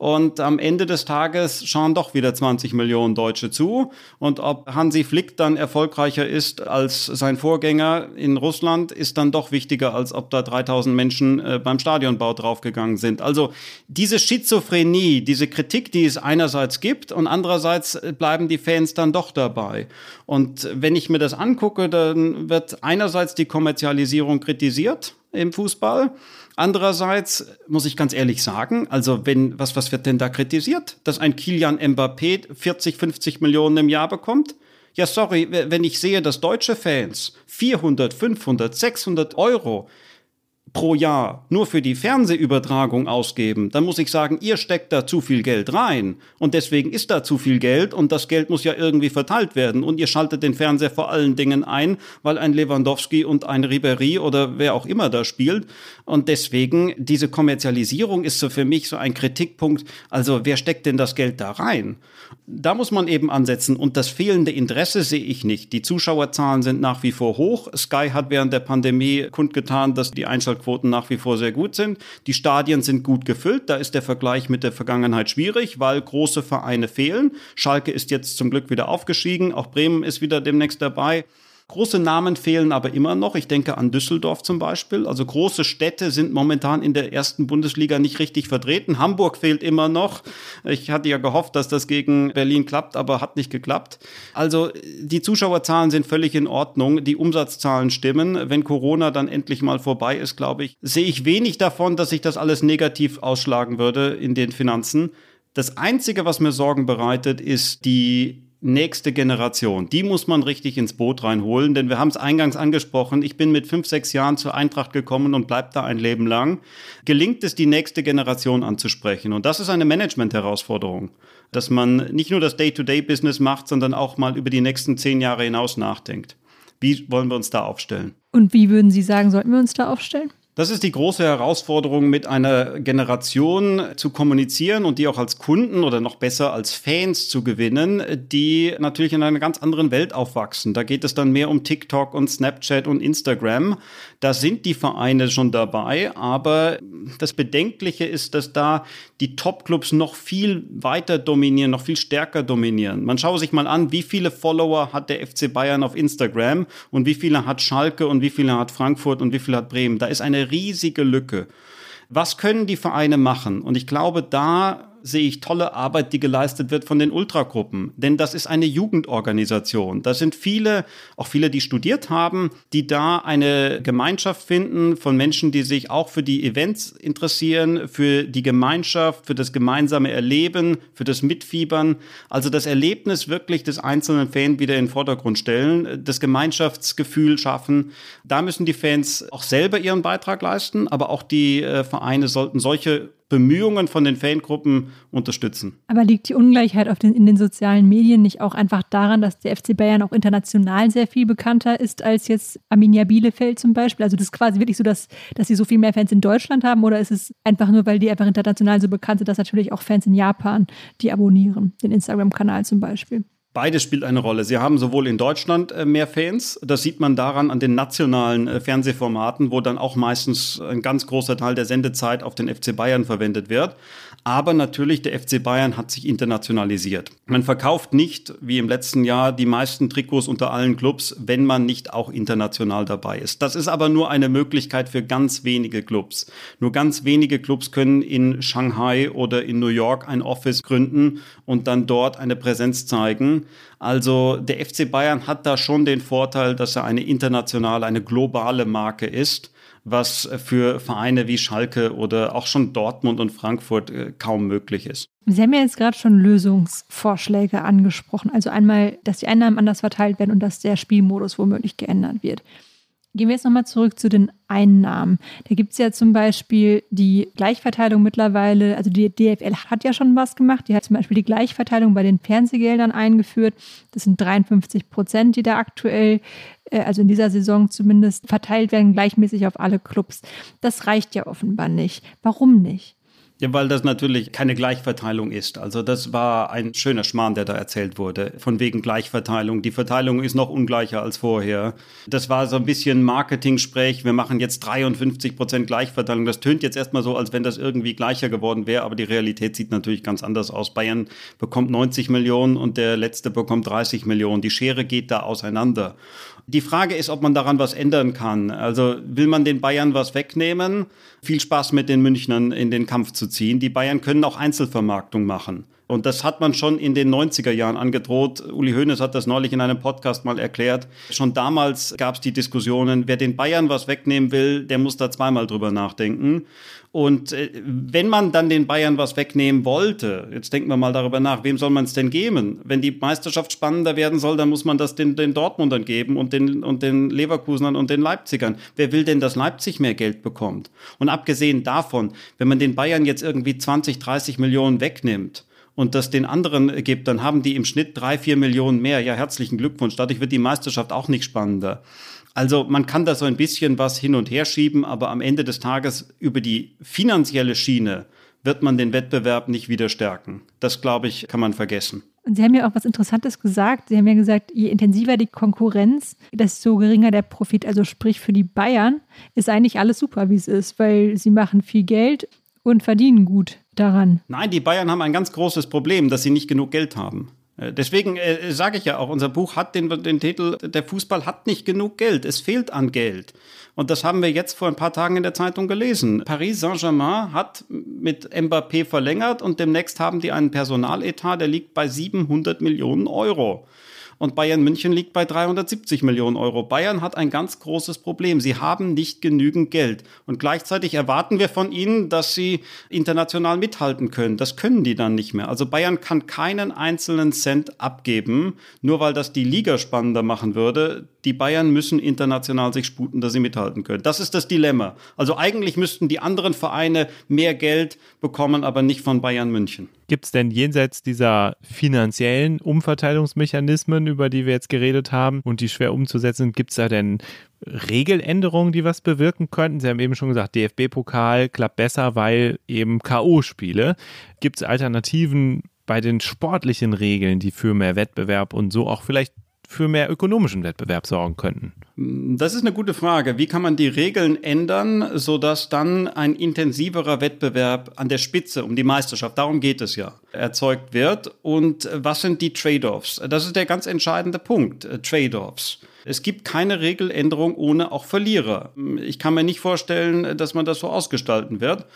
Und am Ende des Tages schauen doch wieder 20 Millionen Deutsche zu. Und ob Hansi Flick dann erfolgreicher ist als sein Vorgänger in Russland, ist dann doch wichtiger, als ob da 3000 Menschen äh, beim Stadionbau draufgegangen sind. Also diese Schizophrenie, diese Kritik, die es einerseits gibt und andererseits bleiben die Fans dann doch dabei. Und wenn ich mir das angucke, dann wird einerseits die Kommerzialisierung kritisiert im Fußball. Andererseits muss ich ganz ehrlich sagen, also wenn, was, was wird denn da kritisiert? Dass ein Kilian Mbappé 40, 50 Millionen im Jahr bekommt? Ja, sorry, wenn ich sehe, dass deutsche Fans 400, 500, 600 Euro pro Jahr nur für die Fernsehübertragung ausgeben, dann muss ich sagen, ihr steckt da zu viel Geld rein und deswegen ist da zu viel Geld und das Geld muss ja irgendwie verteilt werden und ihr schaltet den Fernseher vor allen Dingen ein, weil ein Lewandowski und ein Ribery oder wer auch immer da spielt und deswegen diese Kommerzialisierung ist so für mich so ein Kritikpunkt, also wer steckt denn das Geld da rein? Da muss man eben ansetzen und das fehlende Interesse sehe ich nicht. Die Zuschauerzahlen sind nach wie vor hoch. Sky hat während der Pandemie kundgetan, dass die Einschaltquoten Einschaltquoten nach wie vor sehr gut sind. Die Stadien sind gut gefüllt. Da ist der Vergleich mit der Vergangenheit schwierig, weil große Vereine fehlen. Schalke ist jetzt zum Glück wieder aufgestiegen. Auch Bremen ist wieder demnächst dabei. Große Namen fehlen aber immer noch. Ich denke an Düsseldorf zum Beispiel. Also große Städte sind momentan in der ersten Bundesliga nicht richtig vertreten. Hamburg fehlt immer noch. Ich hatte ja gehofft, dass das gegen Berlin klappt, aber hat nicht geklappt. Also die Zuschauerzahlen sind völlig in Ordnung. Die Umsatzzahlen stimmen. Wenn Corona dann endlich mal vorbei ist, glaube ich, sehe ich wenig davon, dass sich das alles negativ ausschlagen würde in den Finanzen. Das Einzige, was mir Sorgen bereitet, ist die nächste Generation. Die muss man richtig ins Boot reinholen, denn wir haben es eingangs angesprochen. Ich bin mit fünf, sechs Jahren zur Eintracht gekommen und bleib da ein Leben lang. Gelingt es, die nächste Generation anzusprechen? Und das ist eine Management-Herausforderung, dass man nicht nur das Day-to-Day-Business macht, sondern auch mal über die nächsten zehn Jahre hinaus nachdenkt. Wie wollen wir uns da aufstellen? Und wie würden Sie sagen, sollten wir uns da aufstellen? Das ist die große Herausforderung, mit einer Generation zu kommunizieren und die auch als Kunden oder noch besser als Fans zu gewinnen, die natürlich in einer ganz anderen Welt aufwachsen. Da geht es dann mehr um TikTok und Snapchat und Instagram. Da sind die Vereine schon dabei, aber das Bedenkliche ist, dass da die Top-Clubs noch viel weiter dominieren, noch viel stärker dominieren. Man schaue sich mal an, wie viele Follower hat der FC Bayern auf Instagram und wie viele hat Schalke und wie viele hat Frankfurt und wie viele hat Bremen. Da ist eine riesige Lücke. Was können die Vereine machen? Und ich glaube, da sehe ich tolle Arbeit, die geleistet wird von den Ultragruppen. Denn das ist eine Jugendorganisation. Da sind viele, auch viele, die studiert haben, die da eine Gemeinschaft finden von Menschen, die sich auch für die Events interessieren, für die Gemeinschaft, für das gemeinsame Erleben, für das Mitfiebern. Also das Erlebnis wirklich des einzelnen Fans wieder in den Vordergrund stellen, das Gemeinschaftsgefühl schaffen. Da müssen die Fans auch selber ihren Beitrag leisten, aber auch die äh, Vereine sollten solche Bemühungen von den Fangruppen unterstützen. Aber liegt die Ungleichheit den, in den sozialen Medien nicht auch einfach daran, dass der FC Bayern auch international sehr viel bekannter ist als jetzt Arminia Bielefeld zum Beispiel? Also das ist quasi wirklich so, dass, dass sie so viel mehr Fans in Deutschland haben oder ist es einfach nur, weil die einfach international so bekannt sind, dass natürlich auch Fans in Japan die abonnieren, den Instagram-Kanal zum Beispiel? Beides spielt eine Rolle. Sie haben sowohl in Deutschland äh, mehr Fans, das sieht man daran an den nationalen äh, Fernsehformaten, wo dann auch meistens ein ganz großer Teil der Sendezeit auf den FC Bayern verwendet wird. Aber natürlich, der FC Bayern hat sich internationalisiert. Man verkauft nicht, wie im letzten Jahr, die meisten Trikots unter allen Clubs, wenn man nicht auch international dabei ist. Das ist aber nur eine Möglichkeit für ganz wenige Clubs. Nur ganz wenige Clubs können in Shanghai oder in New York ein Office gründen und dann dort eine Präsenz zeigen. Also der FC Bayern hat da schon den Vorteil, dass er eine internationale, eine globale Marke ist was für Vereine wie Schalke oder auch schon Dortmund und Frankfurt äh, kaum möglich ist. Sie haben ja jetzt gerade schon Lösungsvorschläge angesprochen. Also einmal, dass die Einnahmen anders verteilt werden und dass der Spielmodus womöglich geändert wird. Gehen wir jetzt nochmal zurück zu den Einnahmen. Da gibt es ja zum Beispiel die Gleichverteilung mittlerweile, also die DFL hat ja schon was gemacht. Die hat zum Beispiel die Gleichverteilung bei den Fernsehgeldern eingeführt. Das sind 53 Prozent, die da aktuell, also in dieser Saison zumindest, verteilt werden, gleichmäßig auf alle Clubs. Das reicht ja offenbar nicht. Warum nicht? Ja, weil das natürlich keine Gleichverteilung ist. Also das war ein schöner Schmarrn, der da erzählt wurde, von wegen Gleichverteilung. Die Verteilung ist noch ungleicher als vorher. Das war so ein bisschen Marketing-Sprech. Wir machen jetzt 53 Prozent Gleichverteilung. Das tönt jetzt erstmal so, als wenn das irgendwie gleicher geworden wäre, aber die Realität sieht natürlich ganz anders aus. Bayern bekommt 90 Millionen und der letzte bekommt 30 Millionen. Die Schere geht da auseinander. Die Frage ist, ob man daran was ändern kann. Also will man den Bayern was wegnehmen? Viel Spaß mit den Münchnern in den Kampf zu ziehen. Die Bayern können auch Einzelvermarktung machen. Und das hat man schon in den 90er Jahren angedroht. Uli Hoeneß hat das neulich in einem Podcast mal erklärt. Schon damals gab es die Diskussionen, wer den Bayern was wegnehmen will, der muss da zweimal drüber nachdenken. Und äh, wenn man dann den Bayern was wegnehmen wollte, jetzt denken wir mal darüber nach, wem soll man es denn geben? Wenn die Meisterschaft spannender werden soll, dann muss man das den, den Dortmundern geben und den, und den Leverkusenern und den Leipzigern. Wer will denn, dass Leipzig mehr Geld bekommt? Und abgesehen davon, wenn man den Bayern jetzt irgendwie 20, 30 Millionen wegnimmt, und das den anderen gibt, dann haben die im Schnitt drei, vier Millionen mehr. Ja, herzlichen Glückwunsch. Dadurch wird die Meisterschaft auch nicht spannender. Also man kann da so ein bisschen was hin und her schieben, aber am Ende des Tages über die finanzielle Schiene wird man den Wettbewerb nicht wieder stärken. Das, glaube ich, kann man vergessen. Und Sie haben ja auch was Interessantes gesagt. Sie haben ja gesagt, je intensiver die Konkurrenz, desto geringer der Profit. Also sprich für die Bayern ist eigentlich alles super, wie es ist, weil sie machen viel Geld und verdienen gut daran. Nein, die Bayern haben ein ganz großes Problem, dass sie nicht genug Geld haben. Äh, deswegen äh, sage ich ja auch, unser Buch hat den, den Titel, der Fußball hat nicht genug Geld, es fehlt an Geld. Und das haben wir jetzt vor ein paar Tagen in der Zeitung gelesen. Paris Saint-Germain hat mit Mbappé verlängert und demnächst haben die einen Personaletat, der liegt bei 700 Millionen Euro und Bayern München liegt bei 370 Millionen Euro. Bayern hat ein ganz großes Problem. Sie haben nicht genügend Geld. Und gleichzeitig erwarten wir von ihnen, dass sie international mithalten können. Das können die dann nicht mehr. Also Bayern kann keinen einzelnen Cent abgeben, nur weil das die Liga spannender machen würde. Die Bayern müssen international sich sputen, dass sie mithalten können. Das ist das Dilemma. Also eigentlich müssten die anderen Vereine mehr Geld bekommen, aber nicht von Bayern München. Gibt es denn jenseits dieser finanziellen Umverteilungsmechanismen, über die wir jetzt geredet haben und die schwer umzusetzen sind, gibt es da denn Regeländerungen, die was bewirken könnten? Sie haben eben schon gesagt, DFB-Pokal klappt besser, weil eben K.O.-Spiele. Gibt es Alternativen bei den sportlichen Regeln, die für mehr Wettbewerb und so auch vielleicht für mehr ökonomischen Wettbewerb sorgen könnten? Das ist eine gute Frage. Wie kann man die Regeln ändern, sodass dann ein intensiverer Wettbewerb an der Spitze um die Meisterschaft, darum geht es ja, erzeugt wird? Und was sind die Trade-offs? Das ist der ganz entscheidende Punkt, äh, Trade-offs. Es gibt keine Regeländerung ohne auch Verlierer. Ich kann mir nicht vorstellen, dass man das so ausgestalten wird.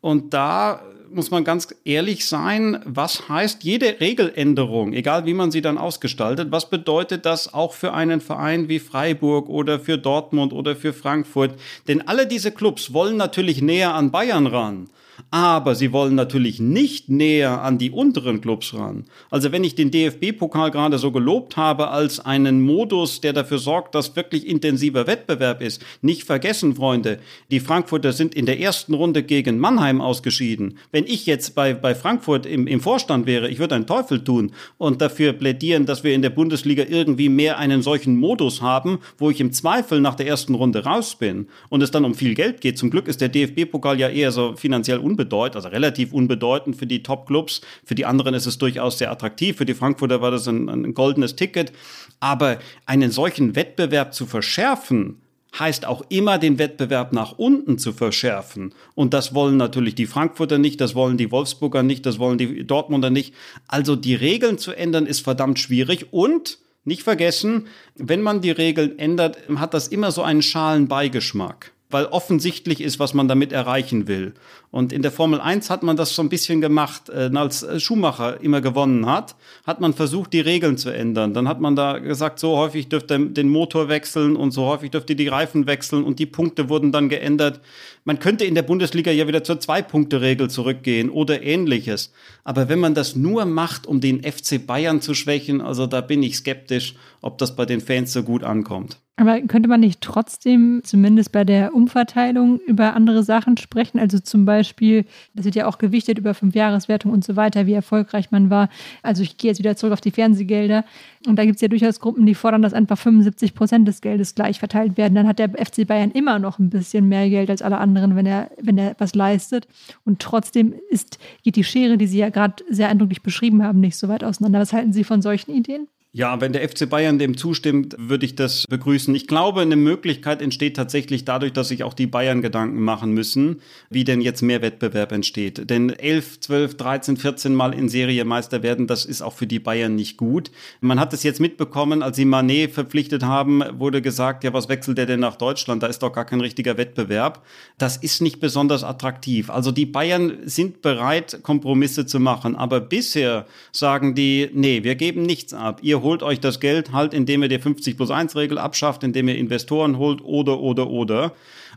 Und da muss man ganz ehrlich sein, was heißt jede Regeländerung, egal wie man sie dann ausgestaltet, was bedeutet das auch für einen Verein wie Freiburg oder für Dortmund oder für Frankfurt? Denn alle diese Clubs wollen natürlich näher an Bayern ran. Aber sie wollen natürlich nicht näher an die unteren Clubs ran. Also wenn ich den DFB-Pokal gerade so gelobt habe als einen Modus, der dafür sorgt, dass wirklich intensiver Wettbewerb ist, nicht vergessen, Freunde, die Frankfurter sind in der ersten Runde gegen Mannheim ausgeschieden. Wenn ich jetzt bei, bei Frankfurt im, im Vorstand wäre, ich würde einen Teufel tun und dafür plädieren, dass wir in der Bundesliga irgendwie mehr einen solchen Modus haben, wo ich im Zweifel nach der ersten Runde raus bin und es dann um viel Geld geht. Zum Glück ist der DFB-Pokal ja eher so finanziell unbedeutend, also relativ unbedeutend für die Top-Clubs. Für die anderen ist es durchaus sehr attraktiv. Für die Frankfurter war das ein, ein goldenes Ticket. Aber einen solchen Wettbewerb zu verschärfen, heißt auch immer, den Wettbewerb nach unten zu verschärfen. Und das wollen natürlich die Frankfurter nicht, das wollen die Wolfsburger nicht, das wollen die Dortmunder nicht. Also die Regeln zu ändern ist verdammt schwierig und nicht vergessen, wenn man die Regeln ändert, hat das immer so einen schalen Beigeschmack weil offensichtlich ist, was man damit erreichen will. Und in der Formel 1 hat man das so ein bisschen gemacht. Äh, als Schumacher immer gewonnen hat, hat man versucht, die Regeln zu ändern. Dann hat man da gesagt, so häufig dürft ihr den Motor wechseln und so häufig dürft ihr die Reifen wechseln und die Punkte wurden dann geändert. Man könnte in der Bundesliga ja wieder zur Zwei-Punkte-Regel zurückgehen oder ähnliches. Aber wenn man das nur macht, um den FC Bayern zu schwächen, also da bin ich skeptisch, ob das bei den Fans so gut ankommt. Aber könnte man nicht trotzdem zumindest bei der Umverteilung über andere Sachen sprechen? Also zum Beispiel, das wird ja auch gewichtet über Fünfjahreswertung und so weiter, wie erfolgreich man war. Also ich gehe jetzt wieder zurück auf die Fernsehgelder. Und da gibt es ja durchaus Gruppen, die fordern, dass einfach 75 Prozent des Geldes gleich verteilt werden. Dann hat der FC Bayern immer noch ein bisschen mehr Geld als alle anderen, wenn er, wenn er was leistet. Und trotzdem ist, geht die Schere, die Sie ja gerade sehr eindrücklich beschrieben haben, nicht so weit auseinander. Was halten Sie von solchen Ideen? Ja, wenn der FC Bayern dem zustimmt, würde ich das begrüßen. Ich glaube, eine Möglichkeit entsteht tatsächlich dadurch, dass sich auch die Bayern Gedanken machen müssen, wie denn jetzt mehr Wettbewerb entsteht. Denn 11, 12, 13, 14 Mal in Serie Meister werden, das ist auch für die Bayern nicht gut. Man hat es jetzt mitbekommen, als sie Manet verpflichtet haben, wurde gesagt, ja, was wechselt der denn nach Deutschland? Da ist doch gar kein richtiger Wettbewerb. Das ist nicht besonders attraktiv. Also die Bayern sind bereit, Kompromisse zu machen. Aber bisher sagen die, nee, wir geben nichts ab. Ihr holt euch das Geld halt, indem ihr die 50 plus 1 Regel abschafft, indem ihr Investoren holt oder, oder, oder.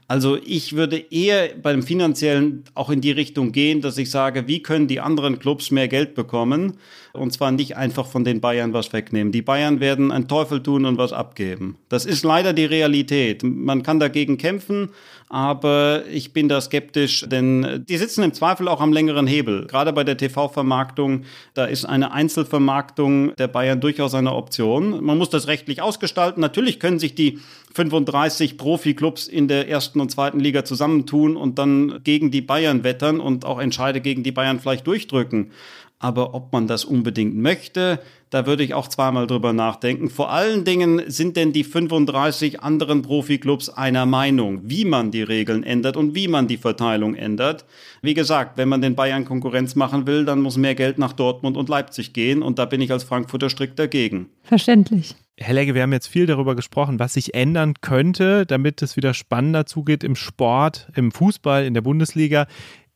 Also ich würde eher beim finanziellen auch in die Richtung gehen, dass ich sage, wie können die anderen Clubs mehr Geld bekommen? Und zwar nicht einfach von den Bayern was wegnehmen. Die Bayern werden einen Teufel tun und was abgeben. Das ist leider die Realität. Man kann dagegen kämpfen, aber ich bin da skeptisch, denn die sitzen im Zweifel auch am längeren Hebel. Gerade bei der TV-Vermarktung, da ist eine Einzelvermarktung der Bayern durchaus eine Option. Man muss das rechtlich ausgestalten. Natürlich können sich die 35 Profiklubs in der ersten und zweiten Liga zusammentun und dann gegen die Bayern wettern und auch Entscheide gegen die Bayern vielleicht durchdrücken. Aber ob man das unbedingt möchte, da würde ich auch zweimal drüber nachdenken. Vor allen Dingen sind denn die 35 anderen Profiklubs einer Meinung, wie man die Regeln ändert und wie man die Verteilung ändert. Wie gesagt, wenn man den Bayern Konkurrenz machen will, dann muss mehr Geld nach Dortmund und Leipzig gehen und da bin ich als Frankfurter strikt dagegen. Verständlich. Herr Legge, wir haben jetzt viel darüber gesprochen, was sich ändern könnte, damit es wieder spannender zugeht im Sport, im Fußball, in der Bundesliga.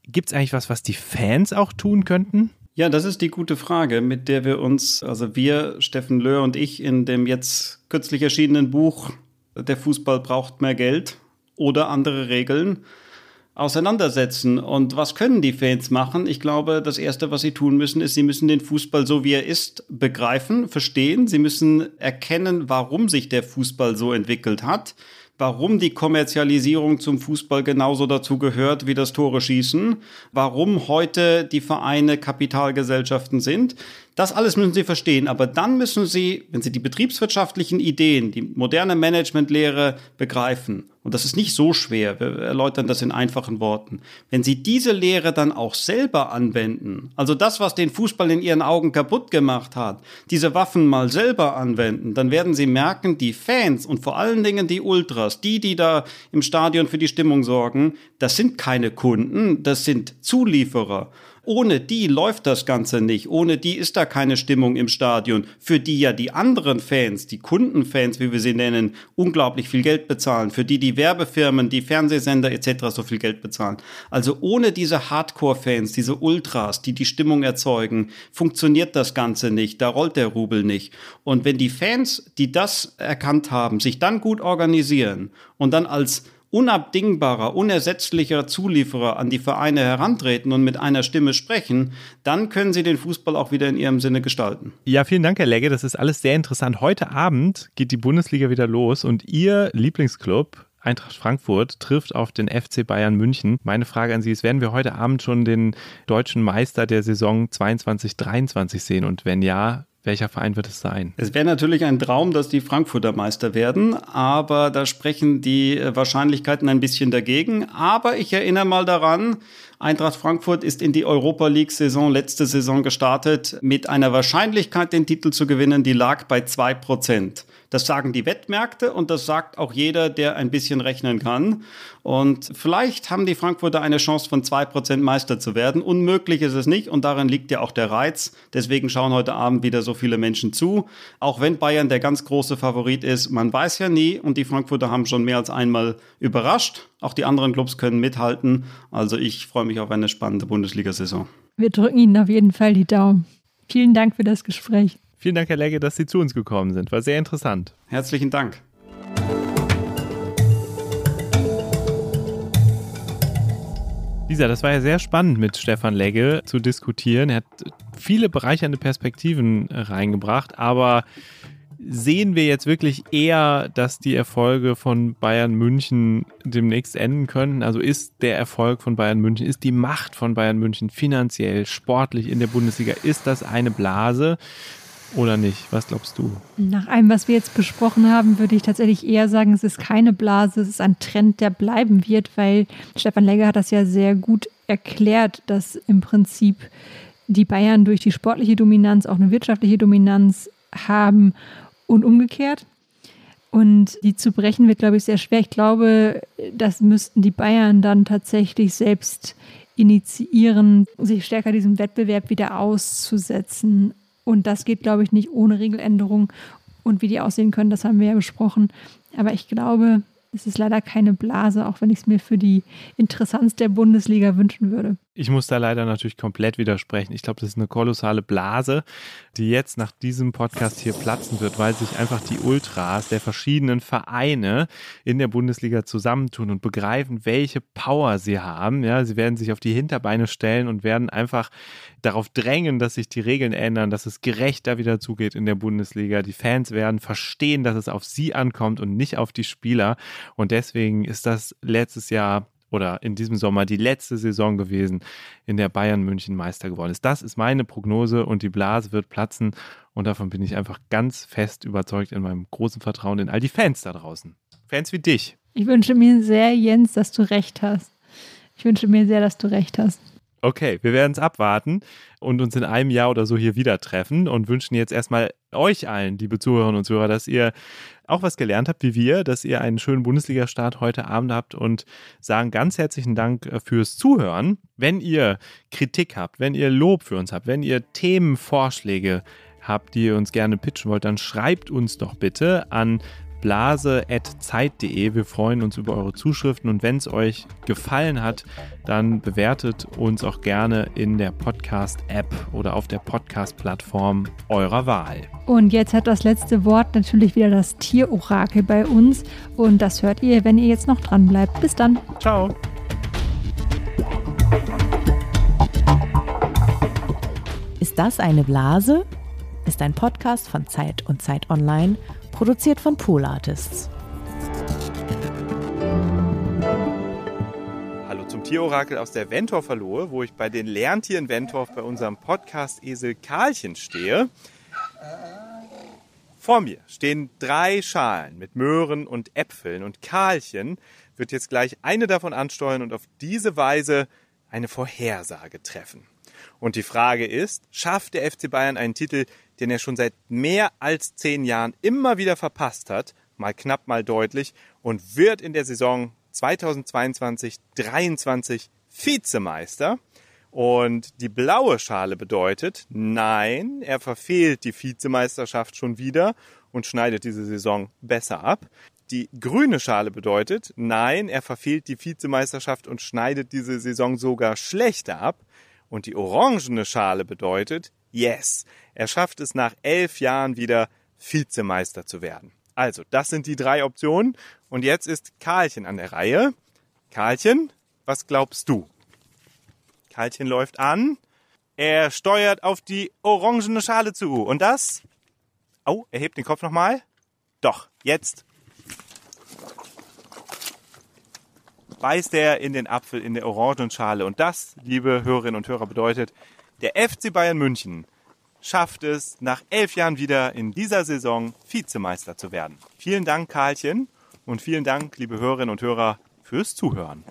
Gibt es eigentlich was, was die Fans auch tun könnten? Ja, das ist die gute Frage, mit der wir uns, also wir, Steffen Löhr und ich, in dem jetzt kürzlich erschienenen Buch Der Fußball braucht mehr Geld oder andere Regeln auseinandersetzen. Und was können die Fans machen? Ich glaube, das Erste, was sie tun müssen, ist, sie müssen den Fußball so, wie er ist, begreifen, verstehen. Sie müssen erkennen, warum sich der Fußball so entwickelt hat warum die Kommerzialisierung zum Fußball genauso dazu gehört wie das Tore schießen, warum heute die Vereine Kapitalgesellschaften sind. Das alles müssen Sie verstehen, aber dann müssen Sie, wenn Sie die betriebswirtschaftlichen Ideen, die moderne Managementlehre begreifen, und das ist nicht so schwer, wir erläutern das in einfachen Worten, wenn Sie diese Lehre dann auch selber anwenden, also das, was den Fußball in Ihren Augen kaputt gemacht hat, diese Waffen mal selber anwenden, dann werden Sie merken, die Fans und vor allen Dingen die Ultras, die, die da im Stadion für die Stimmung sorgen, das sind keine Kunden, das sind Zulieferer. Ohne die läuft das Ganze nicht. Ohne die ist da keine Stimmung im Stadion, für die ja die anderen Fans, die Kundenfans, wie wir sie nennen, unglaublich viel Geld bezahlen, für die die Werbefirmen, die Fernsehsender etc. so viel Geld bezahlen. Also ohne diese Hardcore-Fans, diese Ultras, die die Stimmung erzeugen, funktioniert das Ganze nicht. Da rollt der Rubel nicht. Und wenn die Fans, die das erkannt haben, sich dann gut organisieren und dann als unabdingbarer, unersetzlicher Zulieferer an die Vereine herantreten und mit einer Stimme sprechen, dann können sie den Fußball auch wieder in ihrem Sinne gestalten. Ja, vielen Dank, Herr Legge. Das ist alles sehr interessant. Heute Abend geht die Bundesliga wieder los und Ihr Lieblingsclub, Eintracht Frankfurt trifft auf den FC Bayern München. Meine Frage an Sie ist, werden wir heute Abend schon den deutschen Meister der Saison 22-23 sehen? Und wenn ja, welcher Verein wird es sein? Es wäre natürlich ein Traum, dass die Frankfurter Meister werden, aber da sprechen die äh, Wahrscheinlichkeiten ein bisschen dagegen. Aber ich erinnere mal daran, Eintracht Frankfurt ist in die Europa League-Saison letzte Saison gestartet mit einer Wahrscheinlichkeit, den Titel zu gewinnen, die lag bei zwei Prozent. Das sagen die Wettmärkte und das sagt auch jeder, der ein bisschen rechnen kann. Und vielleicht haben die Frankfurter eine Chance von zwei Prozent Meister zu werden. Unmöglich ist es nicht und darin liegt ja auch der Reiz. Deswegen schauen heute Abend wieder so viele Menschen zu. Auch wenn Bayern der ganz große Favorit ist, man weiß ja nie und die Frankfurter haben schon mehr als einmal überrascht. Auch die anderen Clubs können mithalten. Also ich freue mich auf eine spannende Bundesliga-Saison. Wir drücken Ihnen auf jeden Fall die Daumen. Vielen Dank für das Gespräch. Vielen Dank, Herr Legge, dass Sie zu uns gekommen sind. War sehr interessant. Herzlichen Dank. Lisa, das war ja sehr spannend mit Stefan Legge zu diskutieren. Er hat viele bereichernde Perspektiven reingebracht, aber sehen wir jetzt wirklich eher, dass die Erfolge von Bayern München demnächst enden können? Also ist der Erfolg von Bayern München, ist die Macht von Bayern München finanziell, sportlich in der Bundesliga, ist das eine Blase? Oder nicht? Was glaubst du? Nach allem, was wir jetzt besprochen haben, würde ich tatsächlich eher sagen, es ist keine Blase, es ist ein Trend, der bleiben wird, weil Stefan Legger hat das ja sehr gut erklärt, dass im Prinzip die Bayern durch die sportliche Dominanz auch eine wirtschaftliche Dominanz haben und umgekehrt. Und die zu brechen wird, glaube ich, sehr schwer. Ich glaube, das müssten die Bayern dann tatsächlich selbst initiieren, sich stärker diesem Wettbewerb wieder auszusetzen. Und das geht, glaube ich, nicht ohne Regeländerung. Und wie die aussehen können, das haben wir ja besprochen. Aber ich glaube, es ist leider keine Blase, auch wenn ich es mir für die Interessanz der Bundesliga wünschen würde. Ich muss da leider natürlich komplett widersprechen. Ich glaube, das ist eine kolossale Blase, die jetzt nach diesem Podcast hier platzen wird, weil sich einfach die Ultras der verschiedenen Vereine in der Bundesliga zusammentun und begreifen, welche Power sie haben. Ja, sie werden sich auf die Hinterbeine stellen und werden einfach darauf drängen, dass sich die Regeln ändern, dass es gerechter wieder zugeht in der Bundesliga. Die Fans werden verstehen, dass es auf sie ankommt und nicht auf die Spieler. Und deswegen ist das letztes Jahr oder in diesem Sommer die letzte Saison gewesen, in der Bayern München Meister geworden ist. Das ist meine Prognose und die Blase wird platzen und davon bin ich einfach ganz fest überzeugt in meinem großen Vertrauen in all die Fans da draußen. Fans wie dich. Ich wünsche mir sehr, Jens, dass du recht hast. Ich wünsche mir sehr, dass du recht hast. Okay, wir werden es abwarten und uns in einem Jahr oder so hier wieder treffen und wünschen jetzt erstmal euch allen, liebe Zuhörerinnen und Zuhörer, dass ihr auch was gelernt habt wie wir, dass ihr einen schönen Bundesliga-Start heute Abend habt und sagen ganz herzlichen Dank äh, fürs Zuhören. Wenn ihr Kritik habt, wenn ihr Lob für uns habt, wenn ihr Themenvorschläge habt, die ihr uns gerne pitchen wollt, dann schreibt uns doch bitte an blase.zeit.de. Wir freuen uns über eure Zuschriften und wenn es euch gefallen hat, dann bewertet uns auch gerne in der Podcast-App oder auf der Podcast-Plattform eurer Wahl. Und jetzt hat das letzte Wort natürlich wieder das Tierorakel bei uns und das hört ihr, wenn ihr jetzt noch dran bleibt. Bis dann. Ciao. Ist das eine Blase? Ist ein Podcast von Zeit und Zeit Online produziert von Pool Artists. Hallo zum Tierorakel aus der Ventorverlohe, wo ich bei den Lerntieren Ventorf bei unserem Podcast Esel Karlchen stehe. Vor mir stehen drei Schalen mit Möhren und Äpfeln und Karlchen wird jetzt gleich eine davon ansteuern und auf diese Weise eine Vorhersage treffen. Und die Frage ist, schafft der FC Bayern einen Titel, den er schon seit mehr als zehn Jahren immer wieder verpasst hat, mal knapp, mal deutlich, und wird in der Saison 2022-23 Vizemeister. Und die blaue Schale bedeutet, nein, er verfehlt die Vizemeisterschaft schon wieder und schneidet diese Saison besser ab. Die grüne Schale bedeutet, nein, er verfehlt die Vizemeisterschaft und schneidet diese Saison sogar schlechter ab. Und die orangene Schale bedeutet, yes, er schafft es nach elf Jahren wieder Vizemeister zu werden. Also, das sind die drei Optionen. Und jetzt ist Karlchen an der Reihe. Karlchen, was glaubst du? Karlchen läuft an. Er steuert auf die orangene Schale zu. Und das? Oh, er hebt den Kopf nochmal. Doch, jetzt beißt er in den Apfel in der Orangenschale. Und das, liebe Hörerinnen und Hörer, bedeutet, der FC Bayern München schafft es, nach elf Jahren wieder in dieser Saison Vizemeister zu werden. Vielen Dank, Karlchen, und vielen Dank, liebe Hörerinnen und Hörer, fürs Zuhören.